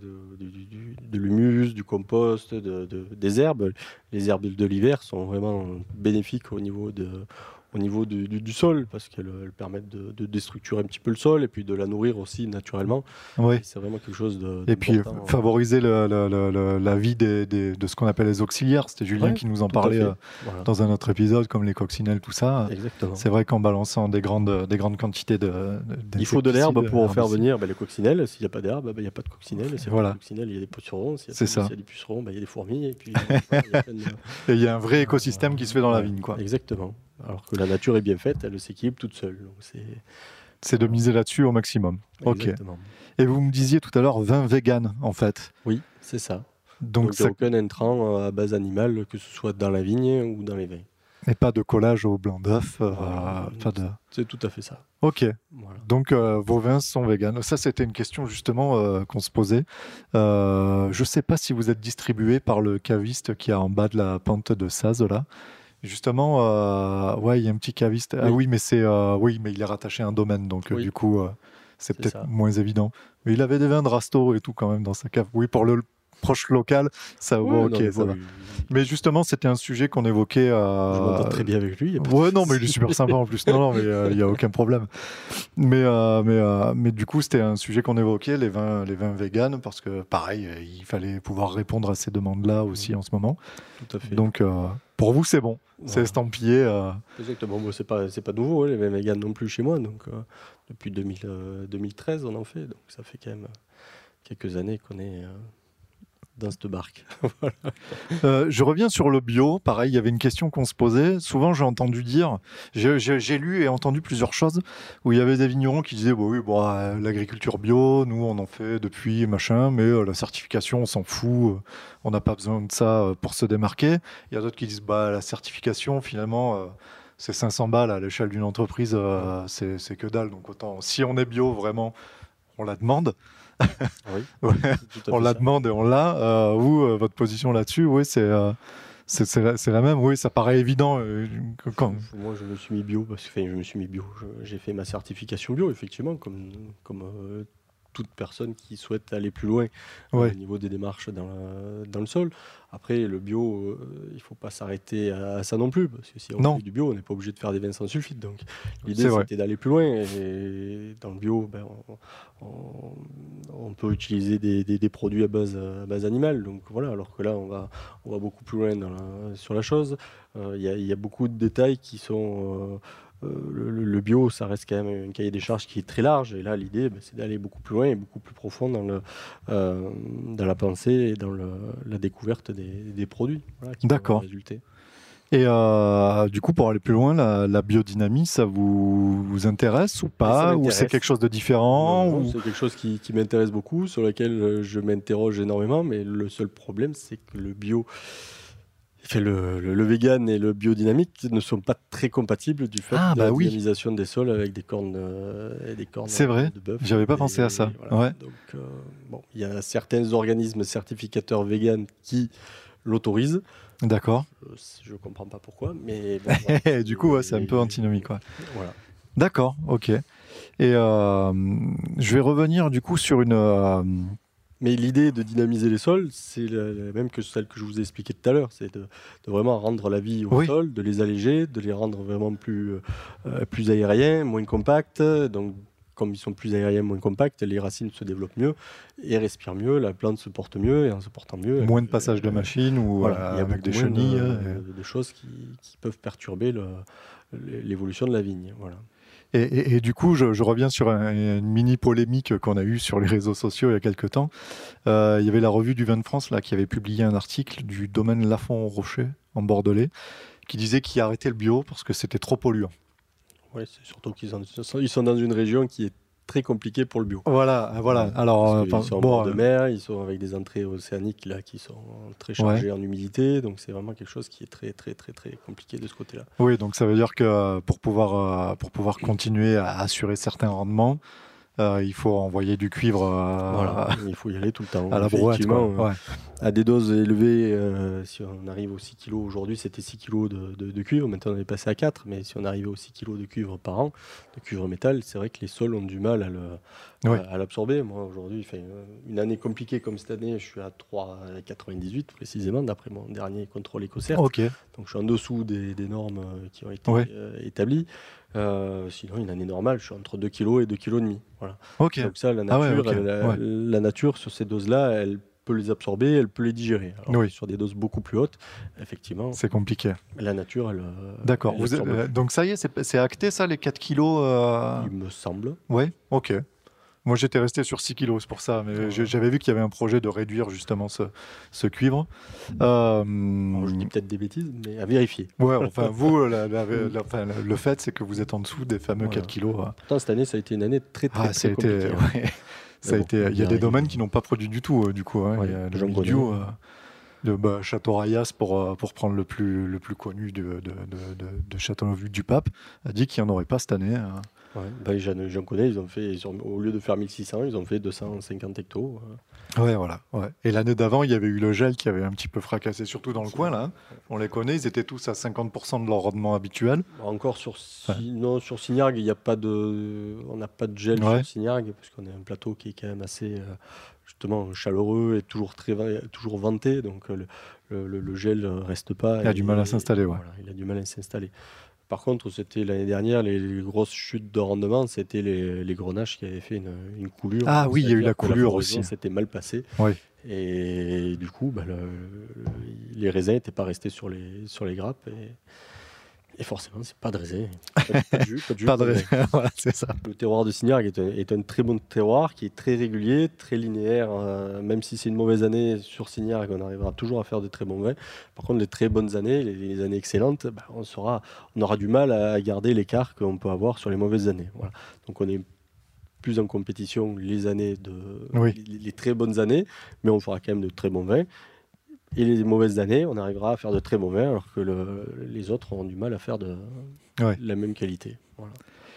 l'humus, du compost, de, de- des herbes. Les herbes de l'hiver sont vraiment bénéfiques au niveau de au niveau du, du- du sol parce qu'elles elles permettent de, de déstructurer un petit peu le sol et puis de la nourrir aussi naturellement. Oui. C'est vraiment quelque chose de Et puis favoriser le- le- le- le- la vie des- des- de ce qu'on appelle les auxiliaires. C'était Julien Ouais, qui nous en parlait euh, Voilà. dans un autre épisode, comme les coccinelles, tout ça. C'est vrai qu'en balançant des grandes, des grandes quantités de. Il faut de l'herbe pour faire venir ben, les coccinelles. S'il n'y a pas d'herbe, ben, il n'y a pas de coccinelles. Et s'il Voilà. coccinelles, il y a des pucerons. S'il y a, des pucerons, ben, il y a des fourmis. Et puis, il y de- y a un vrai écosystème qui se fait dans la vigne, quoi. Exactement. Alors que la nature est bien faite, elle s'équilibre toute seule. C'est de miser là-dessus au maximum. Ok. Et vous me disiez tout à l'heure vin vegan, en fait. Oui, c'est ça. Donc, Donc il n'y ça a aucun intrant euh, à base animale, que ce soit dans la vigne ou dans les vins. n'est pas de collage au blanc d'œuf. euh, de... C'est tout à fait ça. Ok. Voilà. Donc euh, vos vins sont véganes. Ça, c'était une question justement qu'on se posait. Je ne sais pas si vous êtes distribué par le caviste qui est en bas de la pente de Saz là. Justement, euh, ouais, il y a un petit caviste. Ah Oui. oui, mais c'est euh, oui, mais il est rattaché à un domaine, donc euh, du coup, c'est peut-être moins évident. Mais il avait des vins de Rasto et tout quand même dans sa cave. Oui, pour le proche local, ça, Ouais, bon, ok, ça va. Mais justement, c'était un sujet qu'on évoquait. euh, Je m'entends très bien avec lui. Ouais, non, mais il est super sympa en plus. Non, non, mais euh, il n'y a aucun problème. Mais, euh, mais, euh, mais du coup, c'était un sujet qu'on évoquait, les vins, les vins véganes, parce que pareil, euh, il fallait pouvoir répondre à ces demandes-là aussi en ce moment. Tout à fait. Donc, euh, pour vous, c'est bon. C'est Voilà. estampillé. euh, Exactement. Bon, c'est pas c'est pas nouveau hein, les vins vegan non plus chez moi. Donc euh, depuis 2000, euh, 2013, on en fait. Donc ça fait quand même euh, quelques années qu'on est euh, dans cette barque. Euh, je reviens sur le bio. Pareil, il y avait une question qu'on se posait. Souvent, j'ai entendu dire, j'ai- lu et entendu plusieurs choses où il y avait des vignerons qui disaient, bon, oui, bon, euh, l'agriculture bio, nous, on en fait depuis machin, mais euh, la certification, on s'en fout. euh, on n'a pas besoin de ça pour se démarquer. Il y a d'autres qui disent, bah, la certification, finalement. c'est 500 balles à l'échelle d'une entreprise, c'est que dalle. Donc autant, si on est bio vraiment, on la demande. oui. Ouais. On la ça. demande et on l'a. Euh, vous, euh, votre position là-dessus, oui, c'est euh, c'est la, même. Oui, ça paraît évident. euh, quand... Moi, je me suis mis bio parce que enfin, je me suis mis bio. J'ai fait ma certification bio, effectivement, comme comme toute personne qui souhaite aller plus loin euh, au niveau des démarches dans, la- dans le sol. Après, le bio, euh, il faut pas s'arrêter à, à ça non plus, parce que si on fait du bio, on n'est pas obligé de faire des vins sans sulfite. Donc, l'idée, c'était d'aller plus loin. Et dans le bio, ben, on, on- on peut utiliser des, des- des produits à base, à base animale. Donc voilà, alors que là, on va, on va beaucoup plus loin dans la- sur la chose. Euh, y, il y a beaucoup de détails qui sont. Euh, le, bio, ça reste quand même un cahier des charges qui est très large. Et là, l'idée, ben, c'est d'aller beaucoup plus loin et beaucoup plus profond dans, le, euh, dans la pensée et dans le- la découverte des, des produits voilà, qui D'accord. résulter. Et euh, du coup, pour aller plus loin, la, la biodynamie, ça vous, vous intéresse ou pas? Ou c'est quelque chose de différent Non, non, ou- C'est quelque chose qui, qui m'intéresse beaucoup, sur lequel je m'interroge énormément, mais le seul problème, c'est que le bio, fait le, le, le vegan et le biodynamique ne sont pas très compatibles du fait Ah, de bah la oui. dynamisation des sols avec des cornes, euh, et des cornes C'est vrai. de bœuf. J'avais pas Et pensé à ça. voilà. Ouais. Donc, euh, bon, il y a certains organismes certificateurs vegan qui l'autorisent. D'accord. Euh, Je ne comprends pas pourquoi, mais bon, voilà. Et du coup, ouais, c'est un peu antinomique. quoi. Voilà. D'accord, ok. Et euh, je vais revenir du coup sur une. Mais l'idée de dynamiser les sols, c'est la, la même que celle que je vous ai expliquée tout à l'heure. C'est de, de vraiment rendre la vie au Oui. sol, de les alléger, de les rendre vraiment plus, euh, plus aériens, moins compacts. Donc, comme ils sont plus aériens, moins compacts, les racines se développent mieux et respirent mieux, la plante se porte mieux et en se portant mieux. moins de passage de elle- machine ou voilà, euh, avec des chenilles. de, euh, de choses qui, qui peuvent perturber l'évolution de la vigne. Voilà. Et, du coup, je, reviens sur un- une mini polémique qu'on a eue sur les réseaux sociaux il y a quelques temps. Euh, il y avait la revue du vin de France là, qui avait publié un article du domaine Lafont-Rocher en Bordelais qui disait qu'il arrêtait le bio parce que c'était trop polluant. Ouais, c'est surtout qu'ils sont, sont dans une région qui est très compliquée pour le bio. Voilà, voilà. Alors, Parce euh, par- sont en bon, bord de euh, mer, ils sont avec des entrées océaniques là qui sont très chargées en humidité, donc c'est vraiment quelque chose qui est très très très très compliqué de ce côté-là. oui, donc ça veut dire que euh, pour pouvoir, pour pouvoir continuer à assurer certains rendements, euh, il faut envoyer du cuivre euh, Voilà, il faut y aller tout le temps. à la brouette. Euh, Ouais. À des doses élevées, euh, si on arrive aux 6 kg aujourd'hui, c'était 6 kg de, de- de cuivre, maintenant on est passé à 4, mais si on arrivait aux 6 kg de cuivre par an, de cuivre métal, c'est vrai que les sols ont du mal à le, À, à l'absorber. Moi aujourd'hui, enfin, euh, une année compliquée comme cette année, je suis à 3,98 précisément, d'après mon dernier contrôle écossaire. Donc je suis en dessous des, des normes euh, qui ont été euh, établies. Euh, sinon, une année normale, je suis entre 2 kg et 2 kg. demi. Voilà. ok. Donc ça, la Ah ouais, nature, elle- la, ouais. la nature sur ces doses-là, elle peut les absorber, elle peut les digérer. Alors Oui. Sur des doses beaucoup plus hautes, effectivement, C'est compliqué. la nature, elle. D'accord. euh, donc ça y est, c'est acté ça, les 4 kilos euh, il me semble. Oui, ok. Moi, j'étais resté sur 6 kilos, c'est pour ça. Mais j'avais vu qu'il y avait un projet de réduire justement ce, ce cuivre. Euh, je dis peut-être des bêtises, mais à vérifier. ouais, enfin, vous, la- la- la- enfin, le fait, c'est que vous êtes en dessous des fameux Voilà. 4 kilos. Pourtant, cette année, ça a été une année très très, Ah, compliquée. hein. ouais. Ça a bon, été, on il y a des domaines qui n'ont pas produit du tout, euh, du coup. hein. Ouais, il y a le milieu euh, de bah, Château Rayas, pour, pour prendre le plus, le plus connu de, de, de, de, de Châteauneuf du Pape, a dit qu'il n'y en aurait pas cette année. hein. Ouais, ben, j'en, j'en connais, ils ont fait, ils ont- au lieu de faire 1600, ils ont fait 250 hectos. euh. Ouais, voilà. Ouais. Et l'année d'avant, il y avait eu le gel qui avait un petit peu fracassé, surtout dans le coin, là. hein. On les connaît, ils étaient tous à 50% de leur rendement habituel. Encore sur, Si- non, sur Signargues, il n'y a pas de, on n'a pas de gel sur Signargues, parce qu'on a un plateau qui est quand même assez euh, justement chaleureux et toujours très toujours venté, donc euh, le, le- le- gel ne reste pas. Il a et- du mal à s'installer, ouais. voilà, il a du mal à s'installer. Par contre, c'était l'année dernière, les, les grosses chutes de rendement, c'était les, les grenaches qui avaient fait une, une coulure. Ah oui, il y a eu la coulure aussi. C'était mal passé. Oui. Et du coup, bah, le- le- les raisins n'étaient pas restés sur les, sur les grappes. Et, et forcément, c'est pas raisin. Pas, pas de jus, pas de jus, Pas de voilà, c'est ça. le terroir de Signargues est un, est un très bon terroir qui est très régulier, très linéaire. euh, même si c'est une mauvaise année sur Signargues, on arrivera toujours à faire de très bons vins. Par contre, les très bonnes années, les, les années excellentes, bah, on, sera, on aura du mal à garder l'écart qu'on peut avoir sur les mauvaises années. Voilà. Donc on est plus en compétition les années de Oui. les, les très bonnes années, mais on fera quand même de très bons vins. Et les mauvaises années, on arrivera à faire de très vins, alors que le- les autres ont du mal à faire de Ouais. la même qualité. Voilà.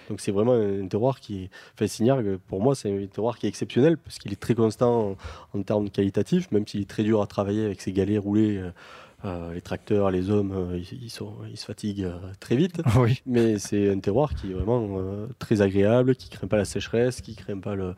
Donc c'est vraiment un terroir qui est... Enfin, pour moi, c'est un terroir qui est exceptionnel, parce qu'il est très constant en, en termes qualitatifs, même s'il est très dur à travailler avec ses galets roulés. euh, euh, les tracteurs, les hommes, euh, ils, ils sont, ils se fatiguent euh, très vite. Oui. Mais c'est un terroir qui est vraiment très agréable, qui craint pas la sécheresse, qui craint pas le,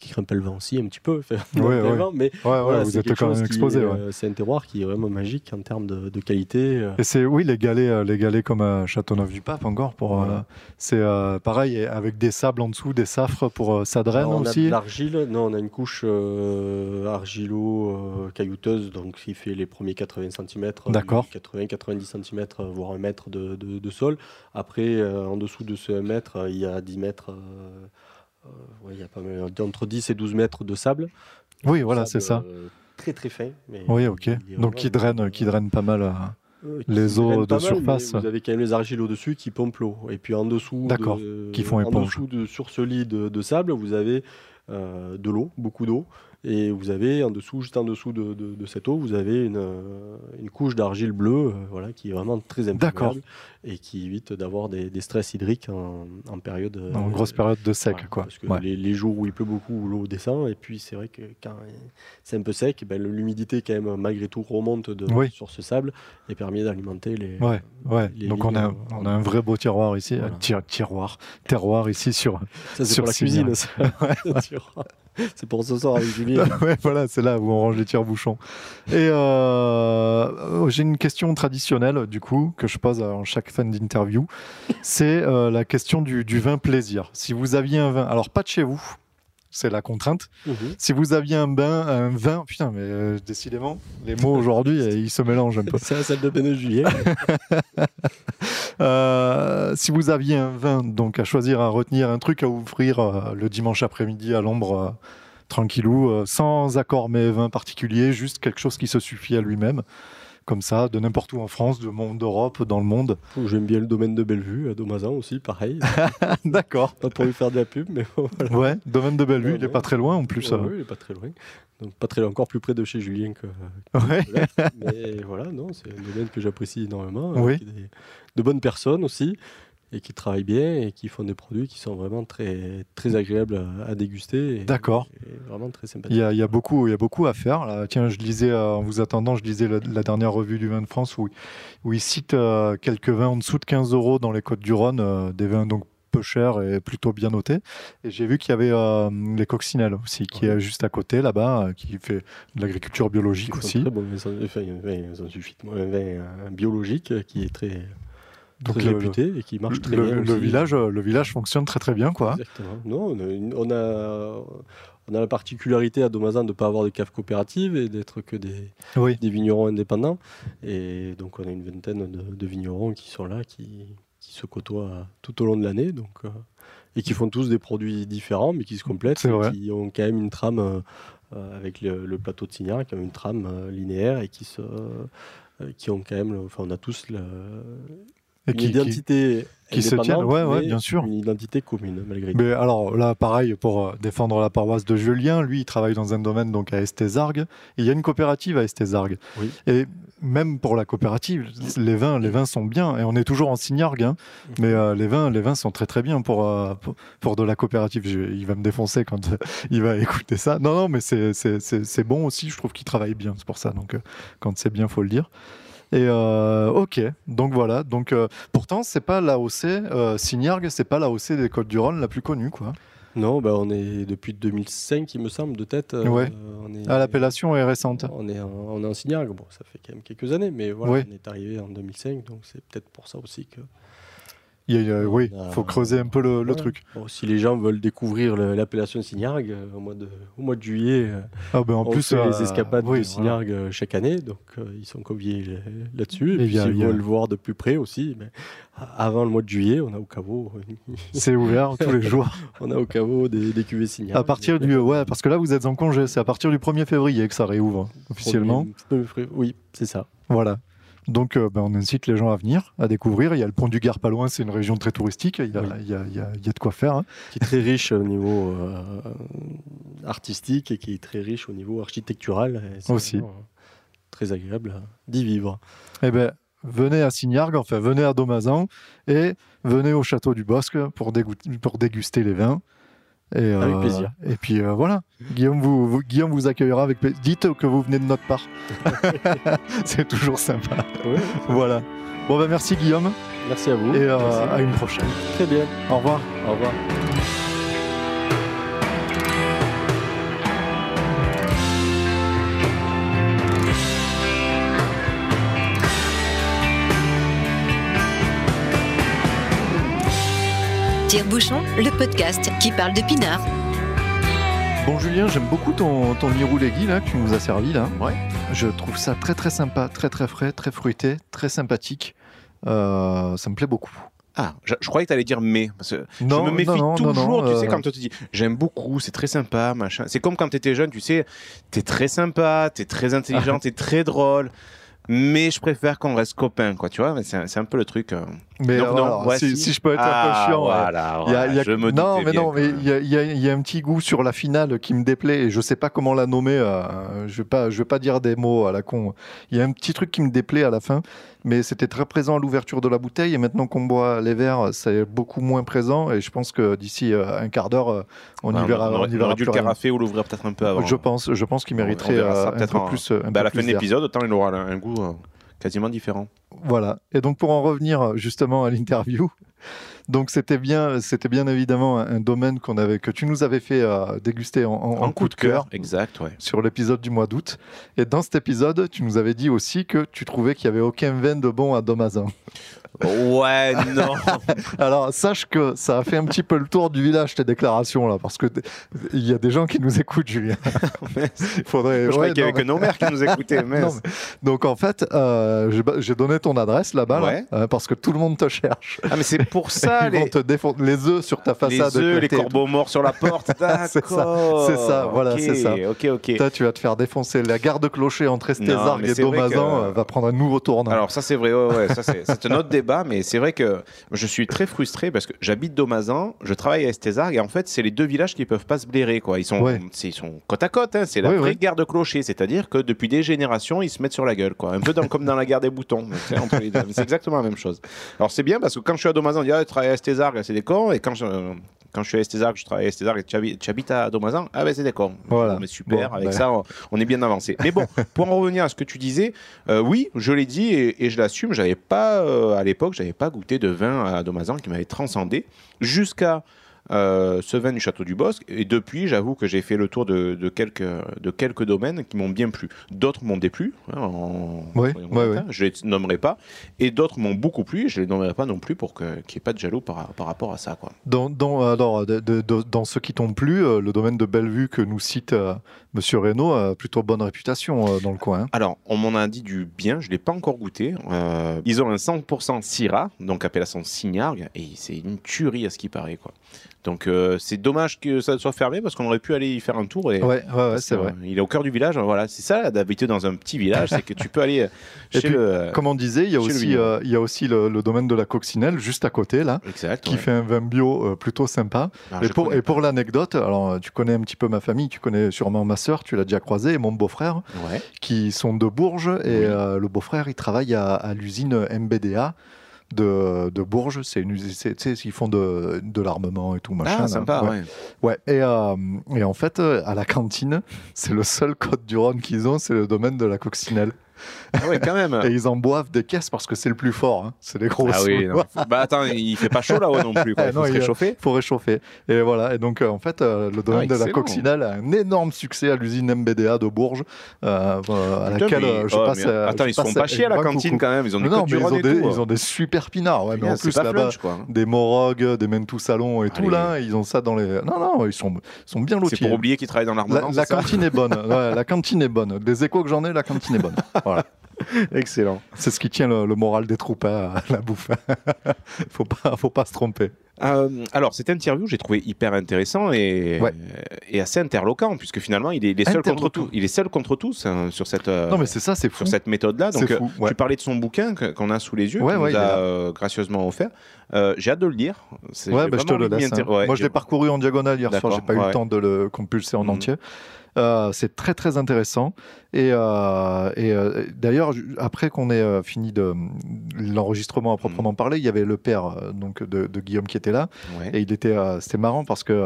qui pas le vent aussi un petit peu. Ouais, vent, mais Ouais, ouais, voilà, vous c'est êtes quand même exposé. euh, C'est un terroir qui est vraiment magique en termes de, de qualité. euh. Et c'est oui les galets, euh, les galets comme à Châteauneuf du Pape encore pour. Voilà. c'est pareil avec des sables en dessous, des safres pour ça draine Alors, on a aussi. de l'argile, non, on a une couche euh, argilo-caillouteuse, donc qui fait les premiers 80 cm, D'accord. 80-90 cm, voire un mètre de, de- de sol. Après, en dessous de ce 1 mètre, il y a 10 mètres, ouais, il y a pas mal, entre 10 et 12 mètres de sable. Oui, voilà, c'est ça. euh, très très fin. mais Oui, ok. Donc qui draine, euh, qui draine pas mal. euh, euh, les eaux de mal, surface. Vous avez quand même les argiles au-dessus qui pompent l'eau. Et puis en dessous, de- qui font en éponge. dessous de, sur ce lit de, de sable, vous avez euh, de l'eau, beaucoup d'eau. Et vous avez en dessous, juste en dessous de, de- de cette eau, vous avez une, euh, une couche d'argile bleue, euh, voilà, qui est vraiment très imperméable et qui évite d'avoir des, des stress hydriques en, en période. euh, en grosse période de sec, voilà, quoi. Parce que Ouais. les, les jours où il pleut beaucoup, où l'eau descend, et puis c'est vrai que quand c'est un peu sec, ben, l'humidité quand même malgré tout remonte de, Oui. sur ce sable et permet d'alimenter les. Ouais, ouais. les Donc on a, on a un vrai beau tiroir ici, Voilà. euh, tir- tiroir, terroir ici sur. Ça c'est sur pour la cuisine. ça. Tiroir. c'est pour ce soir avec Julien. voilà, c'est là où on range les tire-bouchons. Et euh, j'ai une question traditionnelle, du coup, que je pose en chaque fin d'interview. C'est euh, la question du, du vin plaisir. Si vous aviez un vin, alors pas de chez vous, c'est la contrainte. Mhm. Si vous aviez un bain, un vin, putain, mais euh, décidément, les mots aujourd'hui, ils se mélangent un peu. C'est la salle de bain de Julien. Euh, si vous aviez un vin, donc à choisir, à retenir, un truc à ouvrir euh, le dimanche après-midi à l'ombre, tranquillou, sans accord mais vin particulier, juste quelque chose qui se suffit à lui-même, comme ça, de n'importe où en France, de monde d'Europe, dans le monde. J'aime bien le domaine de Bellevue, à Domazan aussi, pareil. D'accord. pas pour lui faire de la pub, mais bon, voilà. Ouais, domaine de Bellevue, Ouais, il est ouais. pas très loin en plus. Ouais, euh. ouais, il est pas très loin. Donc pas très encore plus près de chez Julien que. Ouais. que. Mais voilà, non, c'est un domaine que j'apprécie énormément. Oui. avec des- de bonnes personnes aussi et qui travaillent bien et qui font des produits qui sont vraiment très très agréables à, à déguster. D'accord. et vraiment très Il y, a, il y a beaucoup, il y a beaucoup à faire. Là. Tiens, je lisais, euh, en vous attendant, je lisais la, la dernière revue du vin de France où, où il cite euh, quelques vins en dessous de 15 euros dans les Côtes du Rhône, euh, des vins donc peu chers et plutôt bien notés. Et j'ai vu qu'il y avait euh, les coccinelles aussi, qui est juste à côté là-bas, euh, qui fait de l'agriculture biologique aussi. très bons, mais ça- enfin, ça suffit. Moi, un vin euh, biologique qui est très, Donc très le- réputé et qui marche très le, bien. le aussi. village, euh, le village fonctionne très très bien, quoi. Exactement. Non, on a, on a, la particularité à Domazan de ne pas avoir de cave coopérative et d'être que des, Oui. des vignerons indépendants. Et donc, on a une vingtaine de, de vignerons qui sont là, qui, qui se côtoient tout au long de l'année. Donc, euh, et qui font tous des produits différents, mais qui se complètent, et qui ont quand même une trame euh, avec le, le plateau de Signac, qui ont une trame euh, linéaire et qui se, euh, qui ont quand même, enfin, on a tous le- une qui- qui- identité qui se tiennent, ouais, ouais, bien sûr. une identité commune malgré tout. Mais alors là, pareil, pour euh, défendre la paroisse de Julien, lui, il travaille dans un domaine donc à Estésargues. Il y a une coopérative à Estésargues. Oui. Et même pour la coopérative, les vins, les vins sont bien. Et on est toujours en Signargues, hein. mais euh, les vins, les vins sont très très bien pour euh, pour, pour de la coopérative. Je- il va me défoncer quand euh, il va écouter ça. Non, non, mais c'est bon aussi. Je trouve qu'il travaille bien. C'est pour ça. Donc quand c'est bien, faut le dire. Et euh, ok, donc voilà. Donc euh, pourtant, c'est pas l'AOC euh, Signargues, c'est pas l'AOC des Côtes du Rhône la plus connue, quoi. Non, bah, on est depuis 2005, il me semble, de tête. euh, Ouais. on est, Ah, l'appellation est récente. On est, en, on est en Signargues. Bon, ça fait quand même quelques années, mais voilà, Ouais. on est arrivé en 2005, donc c'est peut-être pour ça aussi que. Il y a- il y a- oui, on a- faut creuser un peu le, truc. Bon, si les gens veulent découvrir l'appellation Signargues, euh, au, mois de, au mois de juillet, euh, Ah ben en on plus, fait euh, les escapades oui, de voilà. Euh, chaque année, donc euh, ils sont conviés euh, là-dessus. Et, Et puis il s'ils il veulent le voir de plus près aussi, mais avant le mois de juillet, on a au caveau, C'est ouvert tous les jours. on a au caveau des, des cuvées Signargues. À partir du ouais, parce que là vous êtes en congé, c'est à partir du 1er février que ça réouvre officiellement. Oui, c'est ça. Voilà. Donc euh, ben, on incite les gens à venir, à découvrir. Il y a le pont du Gard pas loin, c'est une région très touristique. Il y a, Oui. il y a- il y a- il y a de quoi faire. hein. qui est très riche au niveau euh, artistique et qui est très riche au niveau architectural. et Aussi. vraiment, euh, Très agréable euh, d'y vivre. Eh ben venez à Signargues, enfin venez à Domazan et venez au château du Bosque pour, dégoûter- pour déguster les vins. Et, Avec euh, plaisir. Et puis euh, voilà, Guillaume vous, vous- Guillaume vous accueillera avec plaisir. Dites que vous venez de notre part. c'est toujours sympa. Voilà. Bon ben merci Guillaume Merci à vous. et euh, à une prochaine. Très bien. Au revoir. Au revoir. Tire-bouchon, le podcast qui parle de pinard. Bon Julien, j'aime beaucoup ton, ton Iroulégui là que tu nous as servi là. Ouais. Je trouve ça très très sympa, très très frais, très fruité, très sympathique. Euh, ça me plaît beaucoup. Ah, je, je croyais que tu allais dire mais. Parce que Non, je me méfie non, non, toujours, non, non, tu euh, sais, quand on te dit j'aime beaucoup, c'est très sympa, machin. C'est comme quand tu étais jeune, tu sais, tu es très sympa, tu es très intelligent, tu es très drôle. Mais je préfère qu'on reste copains, quoi, tu vois. C'est un peu le truc. euh. Mais Donc, non, si, je peux être un Ah, peu chiant. ouais. Voilà, Il y a- il y a- je me non, mais bien non, mais il y, a- y un petit goût sur la finale qui me déplaît et je sais pas comment la nommer. euh, je vais pas, je vais pas dire des mots à la con. Il y a un petit truc qui me déplaît à la fin, mais c'était très présent à l'ouverture de la bouteille et maintenant qu'on boit les verres, c'est beaucoup moins présent et je pense que d'ici euh, un quart d'heure, euh, on Ouais, y verra. on on aurait, on dû le carafer ou l'ouvrir peut-être un peu avant. Je pense, je pense qu'il On- on mériterait euh, un peut-être peu plus. un Bah, à la fin de l'épisode, autant il aura un, goût euh, quasiment différent. Voilà. Et donc pour en revenir justement à l'interview, donc c'était bien, c'était bien évidemment un, domaine qu'on avait, que tu nous avais fait euh, déguster en, en- en coup de cœur Exact, ouais. sur l'épisode du mois d'août. Et dans cet épisode, tu nous avais dit aussi que tu trouvais qu'il y avait aucun vin de bon à Domazan. Ouais, non. Alors sache que ça a fait un petit peu le tour du village tes déclarations là, parce que il y a des gens qui nous écoutent, Julien. Il faudrait. je ouais, croyais qu'il y non, avait que nos mères qui nous écoutaient. Non, mais- Donc en fait, euh, j'ai donné ton adresse là-bas, là, euh, parce que tout le monde te cherche. Ah, mais c'est pour ça, Ils vont les, te défendre les œufs sur ta les façade. œufs, les corbeaux morts sur la porte. C'est ça, c'est ça, voilà, c'est ça. Ok, ok. Toi, tu vas te faire défoncer. La garde clocher entre Estésargues mais et Domazan que- euh, va prendre un nouveau tournant. Alors ça c'est vrai, ouais, ouais, ça c'est autre débat, mais c'est vrai que je suis très frustré parce que j'habite Domazan, je travaille à Estésargues et en fait c'est les deux villages qui peuvent pas se blairer quoi. Ils sont, Ouais. ils sont côte à côte, hein. c'est la Ouais, vraie ouais. guerre de clocher, c'est-à-dire que depuis des générations ils se mettent sur la gueule quoi, un peu dans- comme dans la guerre des boutons. C'est exactement la même chose. Alors c'est bien parce que quand je suis à Domazan, on dit ah, tu travailles à Estésargues, c'est des cons, et quand je quand je suis à Estésargues, je travaille à Estésargues et tu habites, tu habites à Domazan, ah ben c'est cons. Voilà. Mais super, Bon, avec ben. ça on, on est bien avancé. Mais bon, pour en revenir à ce que tu disais, euh, oui, je l'ai dit et, et je l'assume. J'avais pas euh, à l'époque, j'avais pas goûté de vin à Domazan qui m'avait transcendé jusqu'à euh, ce vin du Château du Bosque. Et depuis, j'avoue que j'ai fait le tour de, de quelques, de quelques domaines qui m'ont bien plu. D'autres m'ont déplu. hein, en- Ouais, soyons ouais, ouais. Je les nommerai pas. Et d'autres m'ont beaucoup plu. Je les nommerai pas non plus pour qu'il n'y ait pas de jaloux par, par rapport à ça. Quoi. Dans, dans- alors, de- de- de- dans ceux qui t'ont plu, euh, le domaine de Bellevue que nous cite euh, Monsieur Reynaud a plutôt bonne réputation euh, dans le coin. hein. Alors, on m'en a dit du bien, je ne l'ai pas encore goûté. Euh, ils ont un 100% Syrah, donc appellation Signargue, et c'est une tuerie à ce qui paraît. Quoi. Donc, euh, c'est dommage que ça soit fermé parce qu'on aurait pu aller y faire un tour. Et, Ouais, ouais, ouais, parce c'est vrai. euh, Il est au cœur du village. Voilà, c'est ça d'habiter dans un petit village, c'est que tu peux aller Et chez puis, le. Comme on disait, il y a aussi, vigneron. euh, il y a aussi le, le domaine de la coccinelle juste à côté là, Exact. qui ouais. fait un vin bio euh, plutôt sympa. Alors, et, pour, connais et pour l'anecdote, alors euh, tu connais un petit peu ma famille, tu connais sûrement ma sœur, tu l'as déjà croisé, et mon beau-frère, qui sont de Bourges. Et Oui. euh, le beau-frère, il travaille à, à l'usine MBDA de, de Bourges. C'est une usine, c'est- tu sais, ils font de, de l'armement et tout machin. Ah, sympa, Ouais. ouais. Ouais, et, euh, et en fait, euh, à la cantine, c'est le seul code du Rhône qu'ils ont, c'est le domaine de la coccinelle. Ah ouais, quand même. Et ils en boivent des caisses parce que c'est le plus fort. hein. C'est les gros Ah oui, non, bah attends, il fait pas chaud là-haut non plus. Quoi. Il Ah, non, faut se il réchauffer. faut réchauffer. Et voilà. Et donc, euh, en fait, euh, le domaine de la coccinelle a un énorme succès à l'usine MBDA de Bourges, euh, euh, à Putain, laquelle mais- je oh, passe. mais attends, je ils se font pas chier à la cantine quand même. Ils ont des Non, côtes mais ils ont, des, tout. ils ont des super pinards. Ouais, mais en plus, là-bas, des Morogues, des Mentou Salon et tout, là, ils ont ça dans les. Non, non, ils sont, sont bien lotis. C'est pour oublier qu'ils travaillent dans La, l'armement. la cantine est bonne. La cantine est bonne. Des échos que j'en ai, la cantine est bonne. Voilà. Excellent. C'est ce qui tient le, le moral des troupes à la bouffe. faut pas, faut pas se tromper. Euh, alors, cette interview, j'ai trouvé hyper intéressant et, Ouais. et assez interloquant, puisque finalement, il est, il est seul contre tous. Il est seul contre tous hein, sur cette, euh, non, mais c'est ça, c'est sur cette méthode-là. Donc, euh, fou, ouais. tu parlais de son bouquin qu'on a sous les yeux, Ouais, qu'il ouais, nous a euh, gracieusement offert. J'ai hâte de le lire. Bah, je te le laisse. hein. Moi, je l'ai parcouru en diagonale hier soir. J'ai pas eu le temps de le compulser en Mhm. entier. Euh, c'est très très intéressant. Et, euh, et euh, d'ailleurs après qu'on ait fini de l'enregistrement à proprement parler il y avait le père donc de, de Guillaume qui était là. Ouais. et il était c'était marrant parce que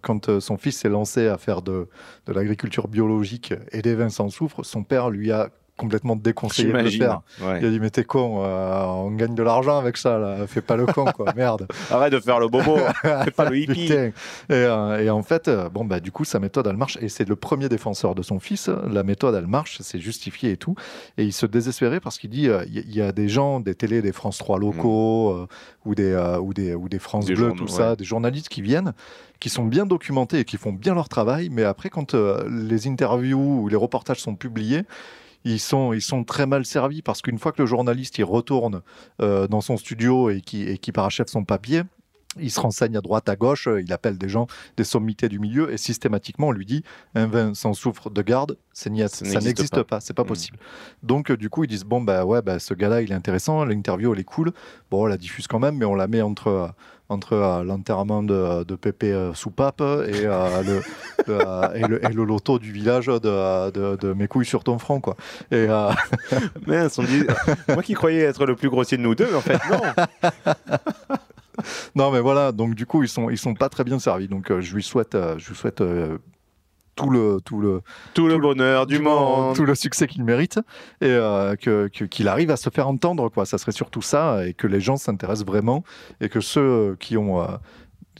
quand son fils s'est lancé à faire de, de l'agriculture biologique et des vins sans soufre son père lui a complètement déconseillé de le faire Ouais. il a dit mais t'es con euh, on gagne de l'argent avec ça là fais pas le con quoi merde Arrête de faire le bobo. Fais pas le hippie. Et, euh, et en fait, euh, bon, bah, du coup, sa méthode, elle marche. Et c'est le premier défenseur de son fils. La méthode, elle marche, c'est justifié et tout. Et il se désespérait parce qu'il dit euh, il y, a des gens, des télés, des France 3 locaux, euh, ou, des, ou, des, ou des France Des Bleu, journaux, tout ça, des journalistes qui viennent, qui sont bien documentés et qui font bien leur travail. Mais après, quand les interviews ou les reportages sont publiés, ils sont, très mal servis parce qu'une fois que le journaliste retourne euh, dans son studio et qui, et parachève son papier, il se renseigne à droite, à gauche, euh, il appelle des gens, des sommités du milieu, et systématiquement, on lui dit un vin sans soufre de garde, c'est Ça n'existe pas. pas, c'est pas Mm. possible. Donc, euh, du coup, ils disent bon, bah ouais, bah, ce gars-là, il est intéressant, l'interview, elle est cool. Bon, on la diffuse quand même, mais on la met entre. euh, entre euh, l'enterrement de, de Pépé euh, Soupape et, euh, le, et, le, et le loto du village de, de, de Mes couilles sur ton front. Quoi. Et, Mince, on dit... Moi qui croyais être le plus grossier de nous deux, en fait, non. non, mais voilà, donc du coup, ils sont, ils sont pas très bien servis. Donc, euh, je lui souhaite, euh, je lui souhaite euh, tout le, tout le, Tout le bonheur du monde. tout le succès qu'il mérite et euh, que- que- qu'il arrive à se faire entendre. Quoi. Ça serait surtout ça et que les gens s'intéressent vraiment et que ceux qui ont. euh,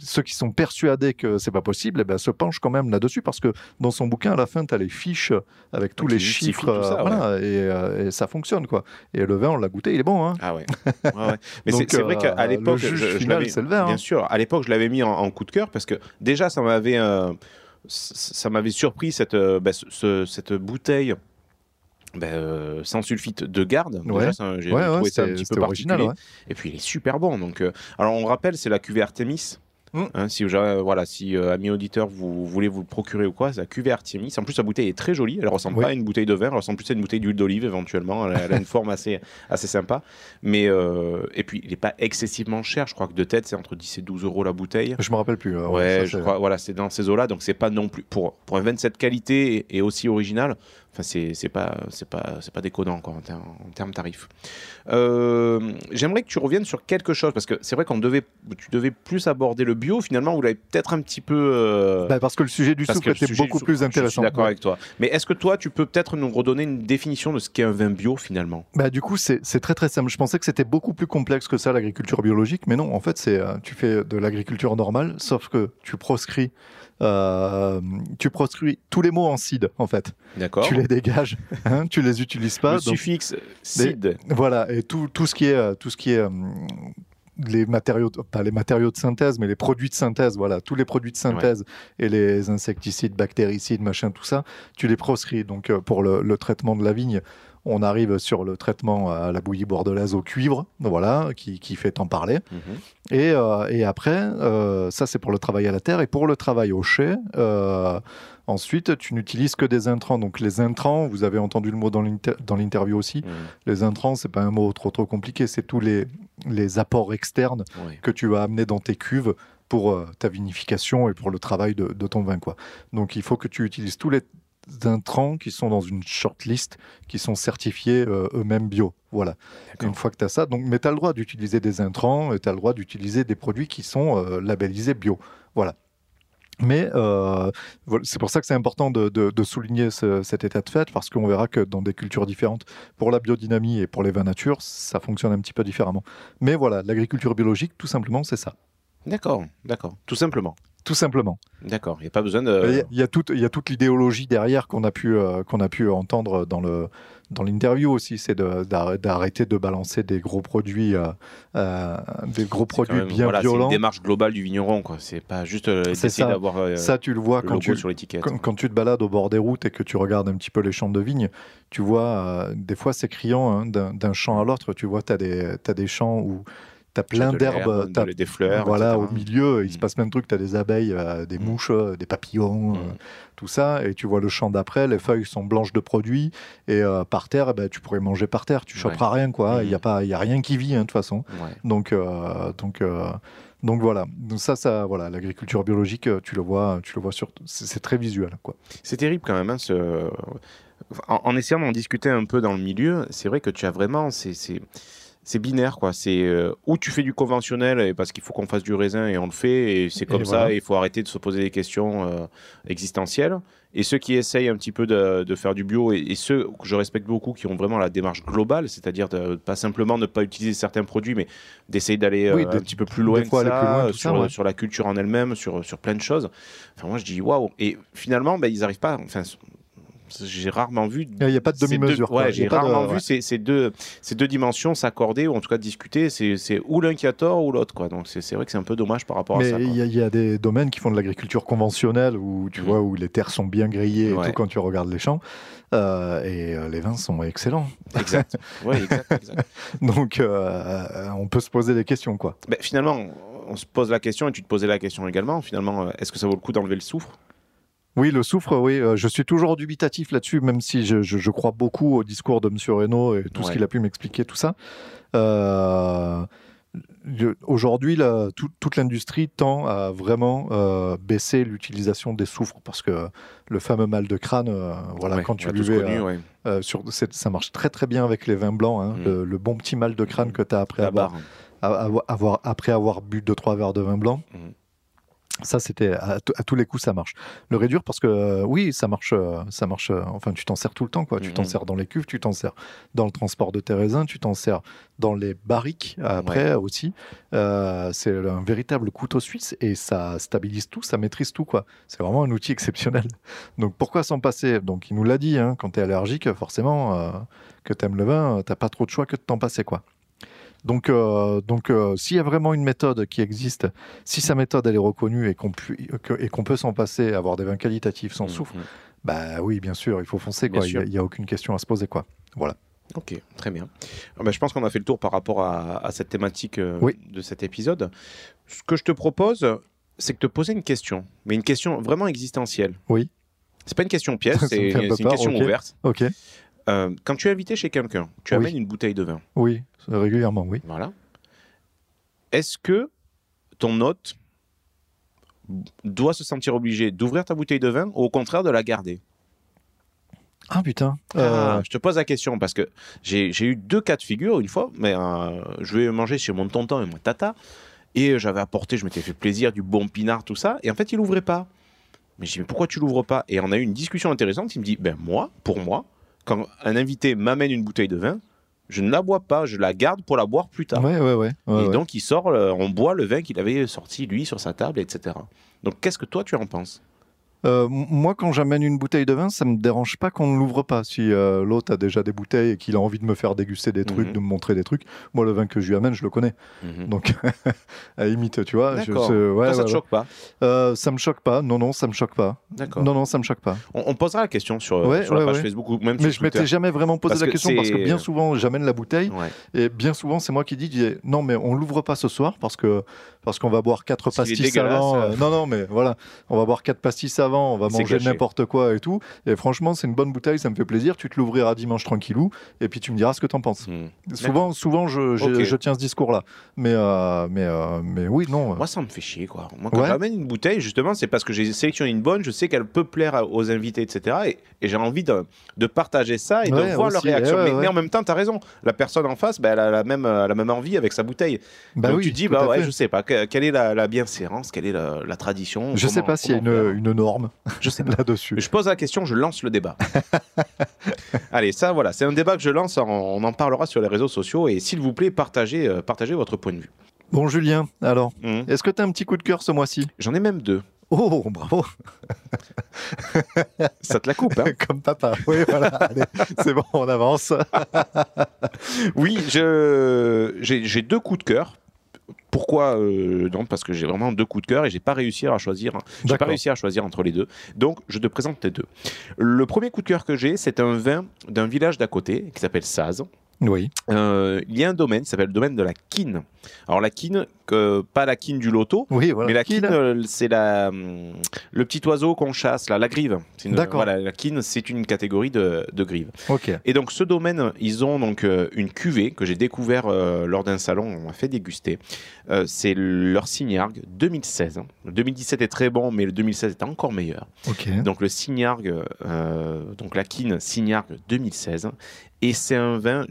ceux qui sont persuadés que c'est pas possible, eh ben, se penchent quand même là-dessus parce que dans son bouquin, à la fin, tu as les fiches avec tous les chiffres. ça, euh, voilà, et, euh, et ça fonctionne. quoi. Et le vin, on l'a goûté, il est bon. Hein Ah ouais. Ouais, ouais. Mais c'est vrai qu'à euh, l'époque, le juge je- je final, l'avais- c'est le vin, Bien hein. sûr, à l'époque, je l'avais mis en, en coup de cœur parce que déjà, ça m'avait, euh, ça m'avait surpris cette, bah, ce- ce- cette bouteille. bah, euh, sans sulfite de garde. Ouais. Déjà, j'ai Ouais, ouais, trouvé ça un petit peu original, particulier. ouais. Et puis il est super bon. Donc, euh, alors on rappelle, c'est la cuvée Artemis. Mm. Hein, si euh, voilà, si euh, amis auditeurs vous voulez vous le procurer ou quoi, c'est la cuvée Artemis. En plus, la bouteille est très jolie. Elle ressemble Oui. pas à une bouteille de vin, elle ressemble plus à une bouteille d'huile d'olive éventuellement. Elle, a- elle a une forme assez, assez sympa. Mais euh, et puis, il n'est pas excessivement cher. Je crois que de tête, c'est entre 10 et 12 euros la bouteille. Je me rappelle plus. euh, Ouais, ça, je crois. Voilà, c'est dans ces eaux-là. Donc, c'est pas non plus pour pour un vin de cette qualité et, et aussi original. Enfin, c'est c'est pas, c'est pas, c'est pas déconnant quoi, en, ter- en termes tarifs. Euh, J'aimerais que tu reviennes sur quelque chose parce que c'est vrai qu'on devait, tu devais plus aborder le bio. Finalement, vous l'avez peut-être un petit peu. euh, Bah, parce que le sujet du parce que le était sujet beaucoup du plus Je suis intéressant. d'accord avec toi. Mais est-ce que toi, tu peux peut-être nous redonner une définition de ce qu'est un vin bio finalement? Bah, du coup, c'est c'est très très simple. Je pensais que c'était beaucoup plus complexe que ça, l'agriculture biologique, mais non, en fait, c'est euh, tu fais de l'agriculture normale, sauf que tu proscris, euh, tu proscris tous les mots en seed, en fait. D'accord. Tu les dégages, hein, tu les utilises pas. Le donc- suffixe seed. Voilà, et tout, tout ce qui est, euh, tout ce qui est euh, les matériaux, pas les matériaux de synthèse, mais les produits de synthèse, voilà, tous les produits de synthèse et les insecticides, bactéricides, machin, tout ça, tu les proscris. Donc euh, pour le, le traitement de la vigne, on arrive sur le traitement à la bouillie bordelaise au cuivre, voilà, qui, qui fait en parler. Mhm. Et, euh, et après, euh, ça c'est pour le travail à la terre. Et pour le travail au chai, euh, ensuite, tu n'utilises que des intrants. Donc les intrants, vous avez entendu le mot dans l'inter- dans l'interview aussi, Mhm. les intrants, c'est pas un mot trop trop compliqué, c'est tous les, les apports externes que tu vas amener dans tes cuves pour ta vinification et pour le travail de, de ton vin. Quoi. Donc il faut que tu utilises tous les intrants qui sont dans une shortlist, qui sont certifiés euh, eux-mêmes bio. Voilà. Une fois que tu as ça, donc, mais tu as le droit d'utiliser des intrants et tu as le droit d'utiliser des produits qui sont euh, labellisés bio. Voilà. Mais euh, c'est pour ça que c'est important de, de- de souligner ce- cet état de fait, parce qu'on verra que dans des cultures différentes, pour la biodynamie et pour les vins nature, ça fonctionne un petit peu différemment. Mais voilà, l'agriculture biologique, tout simplement, c'est ça. D'accord, d'accord. Tout simplement. Tout simplement. D'accord. Il n'y a pas besoin de. y a- il y, a toute- il y a toute l'idéologie derrière qu'on a, pu, euh, qu'on a pu entendre dans le dans l'interview aussi, c'est d'arrêter de balancer des gros produits, euh, euh, des gros produits même- bien voilà, c'est une violents. démarche globale du vigneron, quoi. C'est pas juste C'est d'essayer ça. d'avoir Ça, tu le vois le quand tu, sur l'étiquette. quand, quand tu te balades au bord des routes et que tu regardes un petit peu les champs de vignes, tu vois, des fois c'est criant hein, d'un champ à l'autre. Tu vois, tu as, as des champs où tu as plein d'herbes, t'as- des fleurs, voilà, etc. au milieu, il se Mm. passe plein de trucs. Tu as des abeilles, euh, des Mm. mouches, euh, des papillons, euh, Mm. tout ça. Et tu vois le champ d'après, les feuilles sont blanches de produits. Et par terre, eh ben, tu pourrais manger par terre. Tu Ouais. choperas rien, quoi. Il Mm. n'y a, pas- il y a rien qui vit, hein, de toute façon. Ouais. Donc, donc, donc voilà. Donc ça, ça, voilà, l'agriculture biologique, tu le vois, tu le vois sur, c'est c'est très visuel, quoi. C'est terrible quand même. hein, ce... en, en essayant d'en discuter un peu dans le milieu, c'est vrai que tu as vraiment. C'est, c'est, binaire, quoi. C'est euh, où tu fais du conventionnel et parce qu'il faut qu'on fasse du raisin et on le fait, et c'est comme ça, voilà. et il faut arrêter de se poser des questions euh, existentielles. Et ceux qui essayent un petit peu de, de faire du bio, et, et ceux que je respecte beaucoup, qui ont vraiment la démarche globale, c'est-à-dire pas simplement ne pas utiliser certains produits, mais d'essayer d'aller Oui, euh, un petit peu plus loin plus ça, sur, ça, ouais. sur la culture en elle-même, sur, sur plein de choses. Enfin, moi, je dis waouh. Et finalement, ben, ils n'arrivent pas. Enfin, j'ai rarement vu. Il n'y a pas de ces deux- demi-mesure. Ouais, j'ai de- rarement ouais. vu ces, ces deux, ces deux dimensions s'accorder ou en tout cas discuter. C'est ou l'un qui a tort ou l'autre, quoi. Donc c'est vrai que c'est un peu dommage par rapport à Mais ça. il y, a- il y a des domaines qui font de l'agriculture conventionnelle où tu Mhm. vois où les terres sont bien grillées et Ouais. tout quand tu regardes les champs Euh, et euh, les vins sont excellents. Exact. Ouais, exact, exact. Donc euh, on peut se poser des questions quoi. Ben, finalement, on se pose la question et tu te posais la question également. Finalement, est-ce que ça vaut le coup d'enlever le soufre? Oui, le soufre, oui, euh, je suis toujours dubitatif là-dessus, même si je, je- je crois beaucoup au discours de M. Reynaud et tout ce qu'il a pu m'expliquer, tout ça. Euh, Aujourd'hui, tout- toute l'industrie tend à vraiment euh, baisser l'utilisation des soufres parce que le fameux mal de crâne, voilà, Ouais, quand tu buvais, connu, ouais. sur, ça marche très très bien avec les vins blancs, hein, Mm. le, le bon petit mal de crâne Mm. que tu as après La avoir, barre. à- avoir- avoir- après avoir bu 2-3 verres de vin blanc. Mhm. Ça, c'était à, tous les coups, ça marche. Le réduire, parce que euh, oui, ça marche, euh, ça marche. euh, enfin, tu t'en sers tout le temps, quoi. Tu t'en Mhm. sers dans les cuves, tu t'en sers dans le transport de tes raisins, tu t'en sers dans les barriques après aussi. C'est un véritable couteau suisse et ça stabilise tout, ça maîtrise tout, quoi. C'est vraiment un outil exceptionnel. Donc, pourquoi s'en passer? Donc, il nous l'a dit, hein, quand tu es allergique, forcément, que tu aimes le vin, t'as pas trop de choix que de t'en passer, quoi. Donc, euh, donc euh, s'il y a vraiment une méthode qui existe, si sa méthode elle est reconnue et qu'on pu- que- et qu'on peut s'en passer, avoir des vins qualitatifs sans Mhm. soufre, bah oui, bien sûr, il faut foncer. Quoi. Il n'y a, aucune question à se poser. Quoi. Voilà. Ok, très bien. Ah ben, je pense qu'on a fait le tour par rapport à, à cette thématique euh, Oui. de cet épisode. Ce que je te propose, c'est de te poser une question, mais une question vraiment existentielle. Oui. C'est pas une question me c'est une question ouverte. Ok. Euh, quand tu es invité chez quelqu'un, tu Oui. amènes une bouteille de vin. Oui, régulièrement, oui. Voilà. Est-ce que ton hôte doit se sentir obligé d'ouvrir ta bouteille de vin ou au contraire de la garder? Ah putain. Ah, Euh, je te pose la question parce que j'ai j'ai eu deux cas de figure une fois, mais euh, je vais manger chez mon tonton et mon tata, et j'avais apporté, je m'étais fait plaisir, du bon pinard, tout ça, et en fait, il ouvrait pas. Mais je dis, mais pourquoi tu l'ouvres pas? Et on a eu une discussion intéressante, il me dit, ben moi, pour moi, quand un invité m'amène une bouteille de vin, je ne la bois pas, je la garde pour la boire plus tard. ouais, ouais, et donc, il sort, euh, on boit le vin qu'il avait sorti, lui, sur sa table, etc. Donc, qu'est-ce que toi, tu en penses? Euh, moi, quand j'amène une bouteille de vin, ça me dérange pas qu'on ne l'ouvre pas. Si euh, l'autre a déjà des bouteilles et qu'il a envie de me faire déguster des trucs, Mhm. de me montrer des trucs, moi, le vin que je lui amène, je le connais. Donc, à limite, tu vois. je- c'est- ouais, ça te ouais. choque pas? Euh, Ça me choque pas. Non, non, ça me choque pas. D'accord. Non, non, ça me choque pas. On, on posera la question sur, sur la ouais, page. Facebook ou même Mais sur je m'étais jamais vraiment posé Parce la que question parce que bien souvent, j'amène la bouteille et bien souvent, c'est moi qui dis, dis, non, mais on l'ouvre pas ce soir parce que parce qu'on va boire quatre pastilles avant. euh. non, non, mais voilà, on va boire quatre pastilles avant, on va manger n'importe quoi et tout. Et franchement, c'est une bonne bouteille, ça me fait plaisir. Tu te l'ouvriras dimanche tranquillou et puis tu me diras ce que t'en penses. Hmm. Souvent, souvent, je, je, Ok. je tiens ce discours-là. Mais, euh, mais, euh, mais oui, non. Moi, ça me fait chier, quoi. Moi, quand Ouais. j'amène une bouteille, justement, c'est parce que j'ai sélectionné une bonne, je sais qu'elle peut plaire aux invités, etc. Et, et j'ai envie de, de partager ça et de voir leur réaction. ouais, mais, en même temps, tu as raison. La personne en face, ben, elle, a la même, elle a la même envie avec sa bouteille. Bah Donc oui, tu dis, bah ouais, je sais pas, quelle est la, la bienséance, quelle est la, la tradition. Je sais comment- pas s'il y a une, une norme Je sais là-dessus. Je pose la question, je lance le débat. Allez, ça, voilà, c'est un débat que je lance. On, en parlera sur les réseaux sociaux. Et s'il vous plaît, partagez, euh, partagez votre point de vue. Bon, Julien, alors, Mhm. est-ce que tu as un petit coup de cœur ce mois-ci? J'en ai même deux. Oh, bravo Ça te la coupe, hein Comme papa. Oui, voilà. C'est bon, on avance. Oui, j'ai deux coups de cœur. Pourquoi euh, Non, parce que j'ai vraiment deux coups de cœur et j'ai pas réussi à choisir. J'ai pas réussi à choisir entre les deux. Donc, je te présente les deux. Le premier coup de cœur que j'ai, c'est un vin d'un village d'à côté qui s'appelle Saz. Oui. Euh, il y a un domaine qui s'appelle le domaine de la quine. Alors la quine, que- pas la quine du loto, Oui, voilà. mais la Qui, quine, là euh, c'est la, hum, le petit oiseau qu'on chasse, là, la grive. Une-. Voilà, la quine, c'est une catégorie de, de grive. Ok. Et donc ce domaine, ils ont donc euh, une cuvée que j'ai découvert euh, lors d'un salon, on m'a fait déguster. Euh, c'est leur Signargue 2016. Le 2017 est très bon, mais le 2016 est encore meilleur. Ok. Donc le Signargue, euh, donc la quine Signargue 2016. Et c'est un vin,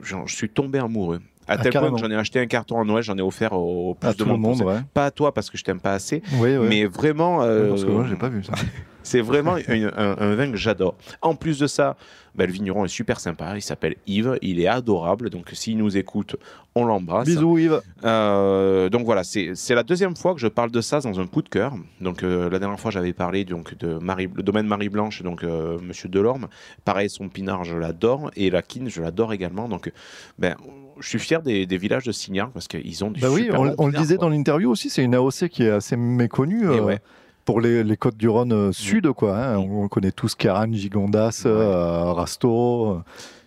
j'en- je suis tombé amoureux. À Ah, tel point que j'en ai acheté un carton à Noël, j'en ai offert au plus À de tout monde, ouais. Pas à toi parce que je t'aime pas assez, Oui, oui. mais vraiment. euh, Parce que moi, j'ai pas vu ça. c'est vraiment une- un, un vin que j'adore. En plus de ça, ben, le vigneron est super sympa. Il s'appelle Yves. Il est adorable. Donc, s'il nous écoute, on l'embrasse. Bisous, Yves. Euh, donc voilà, c'est la deuxième fois que je parle de ça dans un coup de cœur. Donc euh, la dernière fois, j'avais parlé donc de Marie, le domaine Marie Blanche, donc Monsieur Delorme. Pareil, son pinard, je l'adore, et la quine, je l'adore également. Donc, ben, je suis fier des, des villages de Signard parce qu'ils ont du Bah oui, super on, bons on le disait quoi. dans l'interview aussi, c'est une AOC qui est assez méconnue. Euh, ouais. Pour les, les côtes du Rhône euh, sud, quoi. hein. On, on connaît tous Caran, Gigondas, Ouais. euh, Rasto.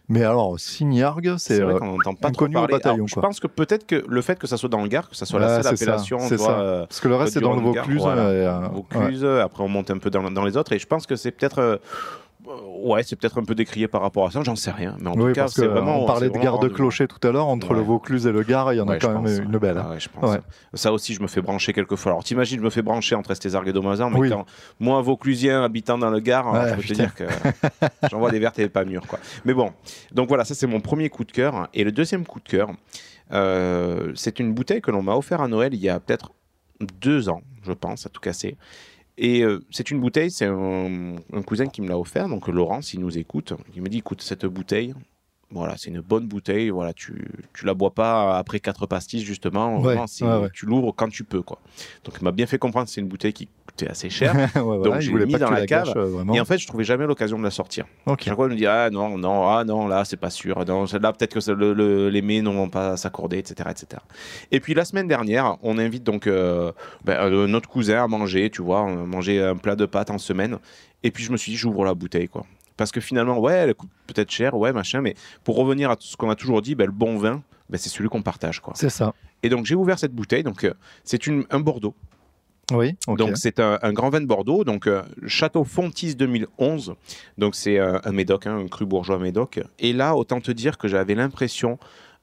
Mais alors, Signargue, c'est. Vrai qu'on n'entend pas trop au bataillon, Alors, je pense que peut-être que le fait que ça soit dans le Gard, que ça soit Ouais, la seule ça, appellation, vois, ça. Parce que le reste, c'est dans le Vaucluse. Voilà. et. Vaucluse, après on monte un peu dans, dans les autres, et je pense que c'est peut-être. Euh, Ouais, c'est peut-être un peu décrié par rapport à ça, j'en sais rien. Mais en Oui, tout cas, c'est vraiment. on parlait de vraiment garde de rendu- clocher tout à l'heure, entre Ouais. le Vaucluse et le Gard, il y en a Ouais, quand même pense, une belle. Ouais, je pense. Ouais. Ça aussi, je me fais brancher quelquefois. Alors, t'imagines, je me fais brancher entre Estézargues et Domazan, mais Oui. quand moi, Vauclusien, habitant dans le Gard, Ouais, je peux te dire que j'en vois des vertes et pas mûres. Quoi. Mais bon, donc voilà, ça c'est mon premier coup de cœur. Et le deuxième coup de cœur, euh, c'est une bouteille que l'on m'a offert à Noël il y a peut-être deux ans, je pense, à tout casser. Et euh, c'est une bouteille, c'est un, un cousin qui me l'a offert, donc Laurent, s'il nous écoute, il me dit écoute, cette bouteille, voilà, c'est une bonne bouteille, voilà, tu, tu la bois pas après quatre pastilles, justement, Ouais, vraiment, c'est- ouais, ouais. tu l'ouvres quand tu peux, quoi. Donc il m'a bien fait comprendre que c'est une bouteille qui assez cher. Ouais, voilà, Donc, je l'ai mis dans la la cave, euh. Et en fait, je trouvais jamais l'occasion de la sortir. Ok. Chaque fois, je me dis, ah non, non, ah non, là, c'est pas sûr. Non, celle-là, peut-être que le, le- les mets ne vont pas s'accorder, etc., etc. Et puis, la semaine dernière, on invite donc euh, ben, euh, notre cousin à manger, tu vois, mangé un plat de pâtes en semaine. Et puis, je me suis dit, j'ouvre la bouteille, quoi. Parce que finalement, ouais, elle coûte peut-être cher, ouais, machin, mais pour revenir à tout ce qu'on a toujours dit, ben, le bon vin, ben, c'est celui qu'on partage, quoi. C'est ça. Et donc, j'ai ouvert cette bouteille, donc euh, c'est un Bordeaux. Oui. Donc c'est un, un grand vin de Bordeaux, donc euh, Château Fontis 2011. Donc c'est euh, un médoc, hein, un cru bourgeois médoc. Et là, autant te dire que j'avais l'impression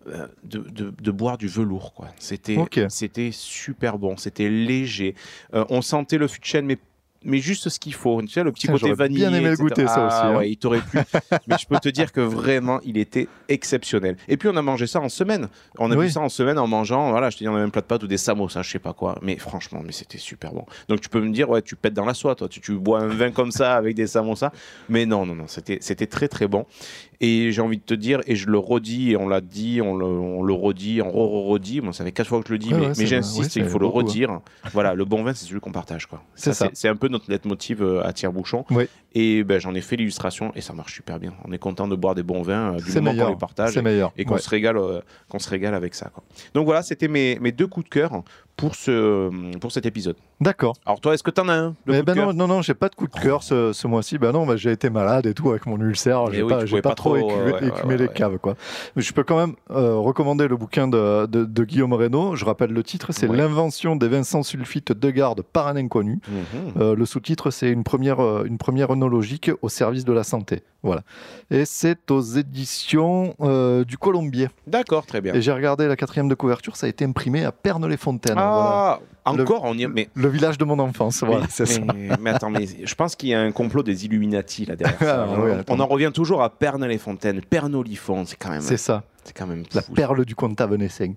euh, de, de- de boire du velours. quoi. C'était c'était super bon, c'était léger. On sentait le fût de chêne, mais mais juste ce qu'il faut. Tu sais, le petit côté vanillé. bien aimé le goûter, ça aussi, Ah hein. ouais, il t'aurait plu. mais je peux te dire que vraiment, il était exceptionnel. Et puis, on a mangé ça en semaine. On a Oui. vu ça en semaine en mangeant, voilà, je te dis, on a même plat de pâtes ou des samosas, je sais pas quoi. Mais franchement, mais c'était super bon. Donc, tu peux me dire, ouais, tu pètes dans la soie, toi. Tu, tu bois un vin comme ça avec des samosas. Mais non, non, non, c'était très, très bon. Et j'ai envie de te dire, et je le redis, et on l'a dit, on le, on le redit, on re-redit. Moi, ça fait quatre fois que je le dis, Ouais, mais, ouais, mais c'est- j'insiste, il faut le beaucoup, hein. redire. Voilà, le bon vin, c'est celui qu'on partage. quoi. C'est ça. C'est un peu notre leitmotiv euh, à tire-bouchon. Oui. Et ben, j'en ai fait l'illustration, et ça marche super bien. On est content de boire des bons vins, euh, du moment qu'on les partage. C'est meilleur. Et qu'on se, régale, euh, qu'on se régale avec ça. Quoi. Donc voilà, c'était mes, mes deux coups de cœur pour, ce, pour cet épisode. D'accord. Alors toi, est-ce que tu en as un Mais ben non, non, non, j'ai pas de coup de cœur ce, ce mois-ci. Ben non, ben j'ai été malade et tout avec mon ulcère. Eh J'ai oui, pas, pas, pas trop écumé, ouais, ouais, écumé ouais, les ouais. caves, quoi. Mais je peux quand même euh, recommander le bouquin de, de- de Guillaume Reynaud. Je rappelle le titre, c'est. L'invention des vins sans sulfite de garde par un inconnu. Mhm. Euh, le sous-titre, c'est une première, euh, une première œnologique au service de la santé. Voilà. Et c'est aux éditions euh, du Colombier. D'accord, très bien. Et j'ai regardé la quatrième de couverture, ça a été imprimé à Pernes-les-Fontaines. Voilà. Ah, encore, on y. Mais, Le village de mon enfance, voilà, mais, c'est ça. mais- attends, mais je pense qu'il y a un complot des Illuminati là derrière. ça. Ah, on, en revient toujours à Perne-les-Fontaines, Pernolifon, c'est quand même, C'est ça, c'est quand même la perle du comte Tavenessin.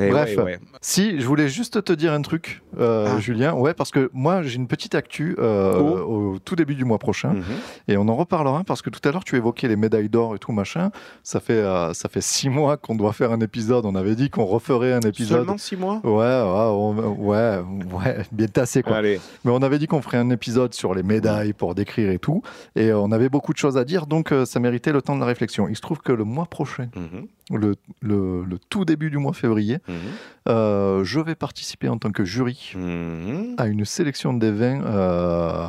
Eh Bref. ouais, ouais. Si, je voulais juste te dire un truc, euh, Ah. Julien. Ouais, parce que moi, j'ai une petite actu euh, Oh. au tout début du mois prochain. Mhm. Et on en reparlera parce que tout à l'heure, tu évoquais les médailles d'or et tout machin. Ça fait, euh, ça fait six mois qu'on doit faire un épisode. On avait dit qu'on referait un épisode. Seulement six mois? Ouais, ouais, on- ouais, ouais, bien tassé quoi. Allez. Mais on avait dit qu'on ferait un épisode sur les médailles pour décrire et tout. Et euh, on avait beaucoup de choses à dire, donc ça méritait le temps de la réflexion. Il se trouve que le mois prochain, Mhm. Le, le- le tout début du mois février, Mhm. euh, je vais participer en tant que jury Mhm. à une sélection des vins euh,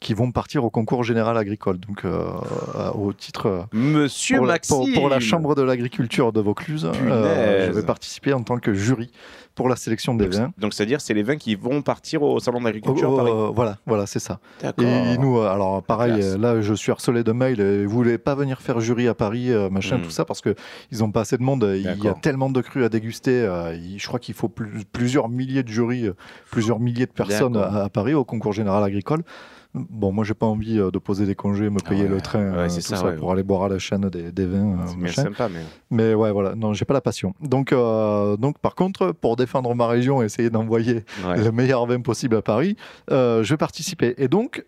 qui vont partir au concours général agricole. Donc, euh, euh, au titre. euh, Monsieur pour, la, pour- pour la Chambre de l'agriculture de Vaucluse, euh, je vais participer en tant que jury pour la sélection des vins. Donc c'est-à-dire c'est les vins qui vont partir au salon d'agriculture Oh, à Paris. euh, voilà, voilà, c'est ça. D'accord. Et nous, alors pareil, Classe. là, je suis harcelé de mails. Vous voulez pas venir faire jury à Paris, machin, Hmm. tout ça, parce que ils ont pas assez de monde. Il y a tellement de crus à déguster. je crois qu'il faut plus- plusieurs milliers de jurys, plusieurs milliers de personnes à Paris au concours général agricole. Bon, moi, j'ai pas envie euh, de poser des congés, me payer ouais, le train, ouais, euh, c'est tout ça, ça, ouais, pour aller boire à la chaîne des, des vins, euh, sympa, mais. Mais ouais, voilà, non, j'ai pas la passion. Donc, euh, donc, par contre, pour défendre ma région et essayer d'envoyer le meilleur vin possible à Paris, euh, je vais participer. Et donc,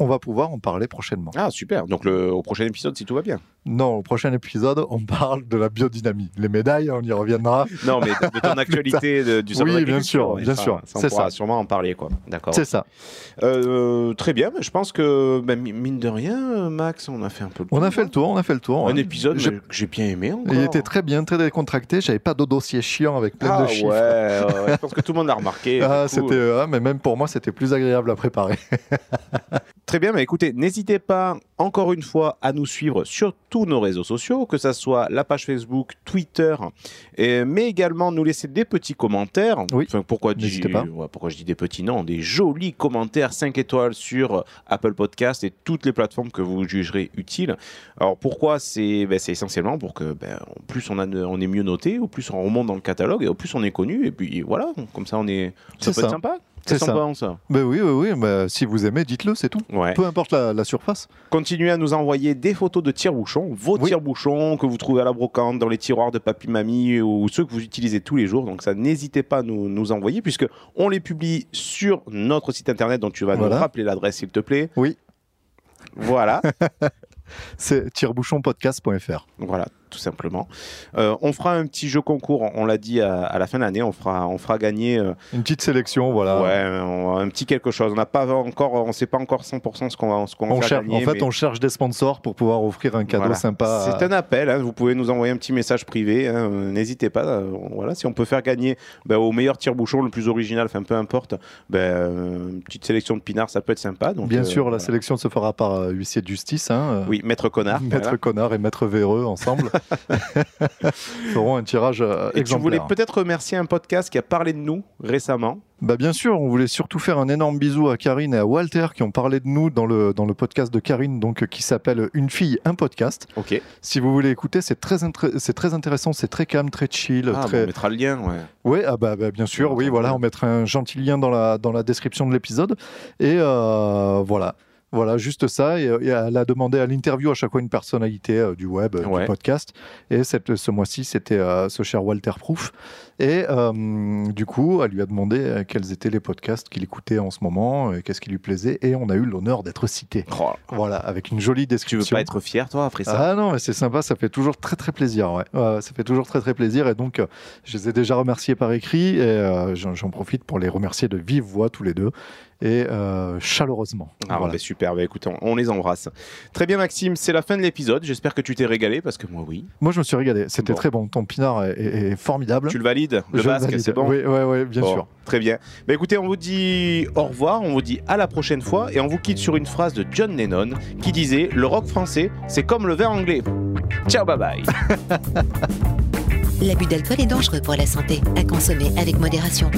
on va pouvoir en parler prochainement. Ah super. Donc le, au prochain épisode si tout va bien. Non, au prochain épisode, on parle de la biodynamie. Les médailles, on y reviendra. Non mais de, ton actualité de- du salon Oui, bien sûr, ouais. bien Enfin, sûr, c'est ça. sûrement en parler quoi. D'accord. C'est ça. Euh, très bien. mais Je pense que mi- mine de rien, Max, on a fait un peu. Le On a tour, fait hein. le tour, on a fait le tour. Un épisode que j'ai bien aimé encore. Il était très bien, très décontracté. J'avais pas de dossier chiant avec plein ah, de chiffres. Ouais, je pense que tout le monde l'a remarqué. Ah, c'était, euh, mais même pour moi, c'était plus agréable à préparer. Très bien, mais écoutez, n'hésitez pas encore une fois à nous suivre sur tous nos réseaux sociaux, que ce soit la page Facebook, Twitter, et- mais également nous laisser des petits commentaires. Oui, Enfin, pourquoi, dis, pas. pourquoi je dis des petits Non, des jolis commentaires 5 étoiles sur euh, Apple Podcast et toutes les plateformes que vous jugerez utiles. Alors pourquoi C'est ben, essentiellement pour que ben, plus on, a, on est mieux noté, au plus on remonte dans le catalogue et au plus on est connu. Et puis voilà, comme ça on est. Ça C'est peut être ça. sympa. C'est C'est ça. sympa, ça. Ben oui, oui, oui. bah, si vous aimez, dites-le, c'est tout. Ouais. Peu importe la, la surface. Continuez à nous envoyer des photos de tire-bouchons, vos Oui. tire-bouchons que vous trouvez à la brocante, dans les tiroirs de papy-mamie ou ceux que vous utilisez tous les jours. Donc ça, n'hésitez pas à nous, nous envoyer puisque on les publie sur notre site internet dont tu vas Voilà. nous rappeler l'adresse s'il te plaît. Oui. Voilà, C'est tirebouchonpodcast.fr. voilà, tout simplement. Euh, on fera un petit jeu concours, on l'a dit à, à la fin de l'année, on fera, on fera gagner euh, Une petite sélection, voilà. ouais, on- un petit quelque chose. On n'a pas encore, on sait pas encore 100% ce qu'on va, ce qu'on va On faire cherche, gagner. en fait, mais- on cherche des sponsors pour pouvoir offrir un cadeau Voilà. sympa. à- C'est un appel, hein, vous pouvez nous envoyer un petit message privé, hein, n'hésitez pas. euh, voilà, si on peut faire gagner ben, au meilleur tire-bouchon, le plus original, enfin peu importe, ben, une petite sélection de pinards, ça peut être sympa. Donc, Bien sûr, la voilà. sélection se fera par huissier de justice. hein, Oui, maître connard. Maître voilà. Connard et Maître Véreux ensemble. feront un tirage euh, Et tu exemplaire. voulais peut-être remercier un podcast qui a parlé de nous récemment. Bah bien sûr, on voulait surtout faire un énorme bisou à Karine et à Walter qui ont parlé de nous dans le, dans le podcast de Karine donc, euh, qui s'appelle Une fille, un podcast. Ok. Si vous voulez écouter, c'est très, c'est très intéressant, c'est très calme, très chill. Ah, très... on mettra le lien, ouais. Oui, ah bah, bah, bien sûr, oui, voilà, on mettra un gentil lien dans la, dans la description de l'épisode. Et euh, voilà. Voilà, juste ça. Et, euh, et elle a demandé à l'interview à chaque fois une personnalité euh, du web, euh, Ouais. du podcast. Et cette, ce mois-ci, c'était euh, ce cher Walter Proof. Et euh, du coup, elle lui a demandé euh, quels étaient les podcasts qu'il écoutait en ce moment, euh, qu'est-ce qui lui plaisait. Et on a eu l'honneur d'être cité. Oh, Voilà, avec une jolie tu veux description. pas être fier, toi, après ça Ah non, mais c'est sympa, ça fait toujours très très plaisir. Ouais. Ça fait toujours très très plaisir. Et donc, euh, je les ai déjà remerciés par écrit et euh, j'en profite pour les remercier de vive voix tous les deux et euh, chaleureusement. Ah, Voilà. bah, super, bah, écoute, on, on les embrasse. Très bien, Maxime, c'est la fin de l'épisode. J'espère que tu t'es régalé, parce que moi, oui. Moi, je me suis régalé. C'était Bon. très bon. Ton pinard est, est- est formidable. Tu le valides Le Je basque, c'est bon Oui, ouais, ouais, bien Bon, sûr. Très bien. Bah, écoutez, on vous dit au revoir, on vous dit à la prochaine fois, et on vous quitte sur une phrase de John Lennon qui disait Le rock français, c'est comme le vin anglais. Ciao, bye bye. L'abus d'alcool est dangereux pour la santé, à consommer avec modération.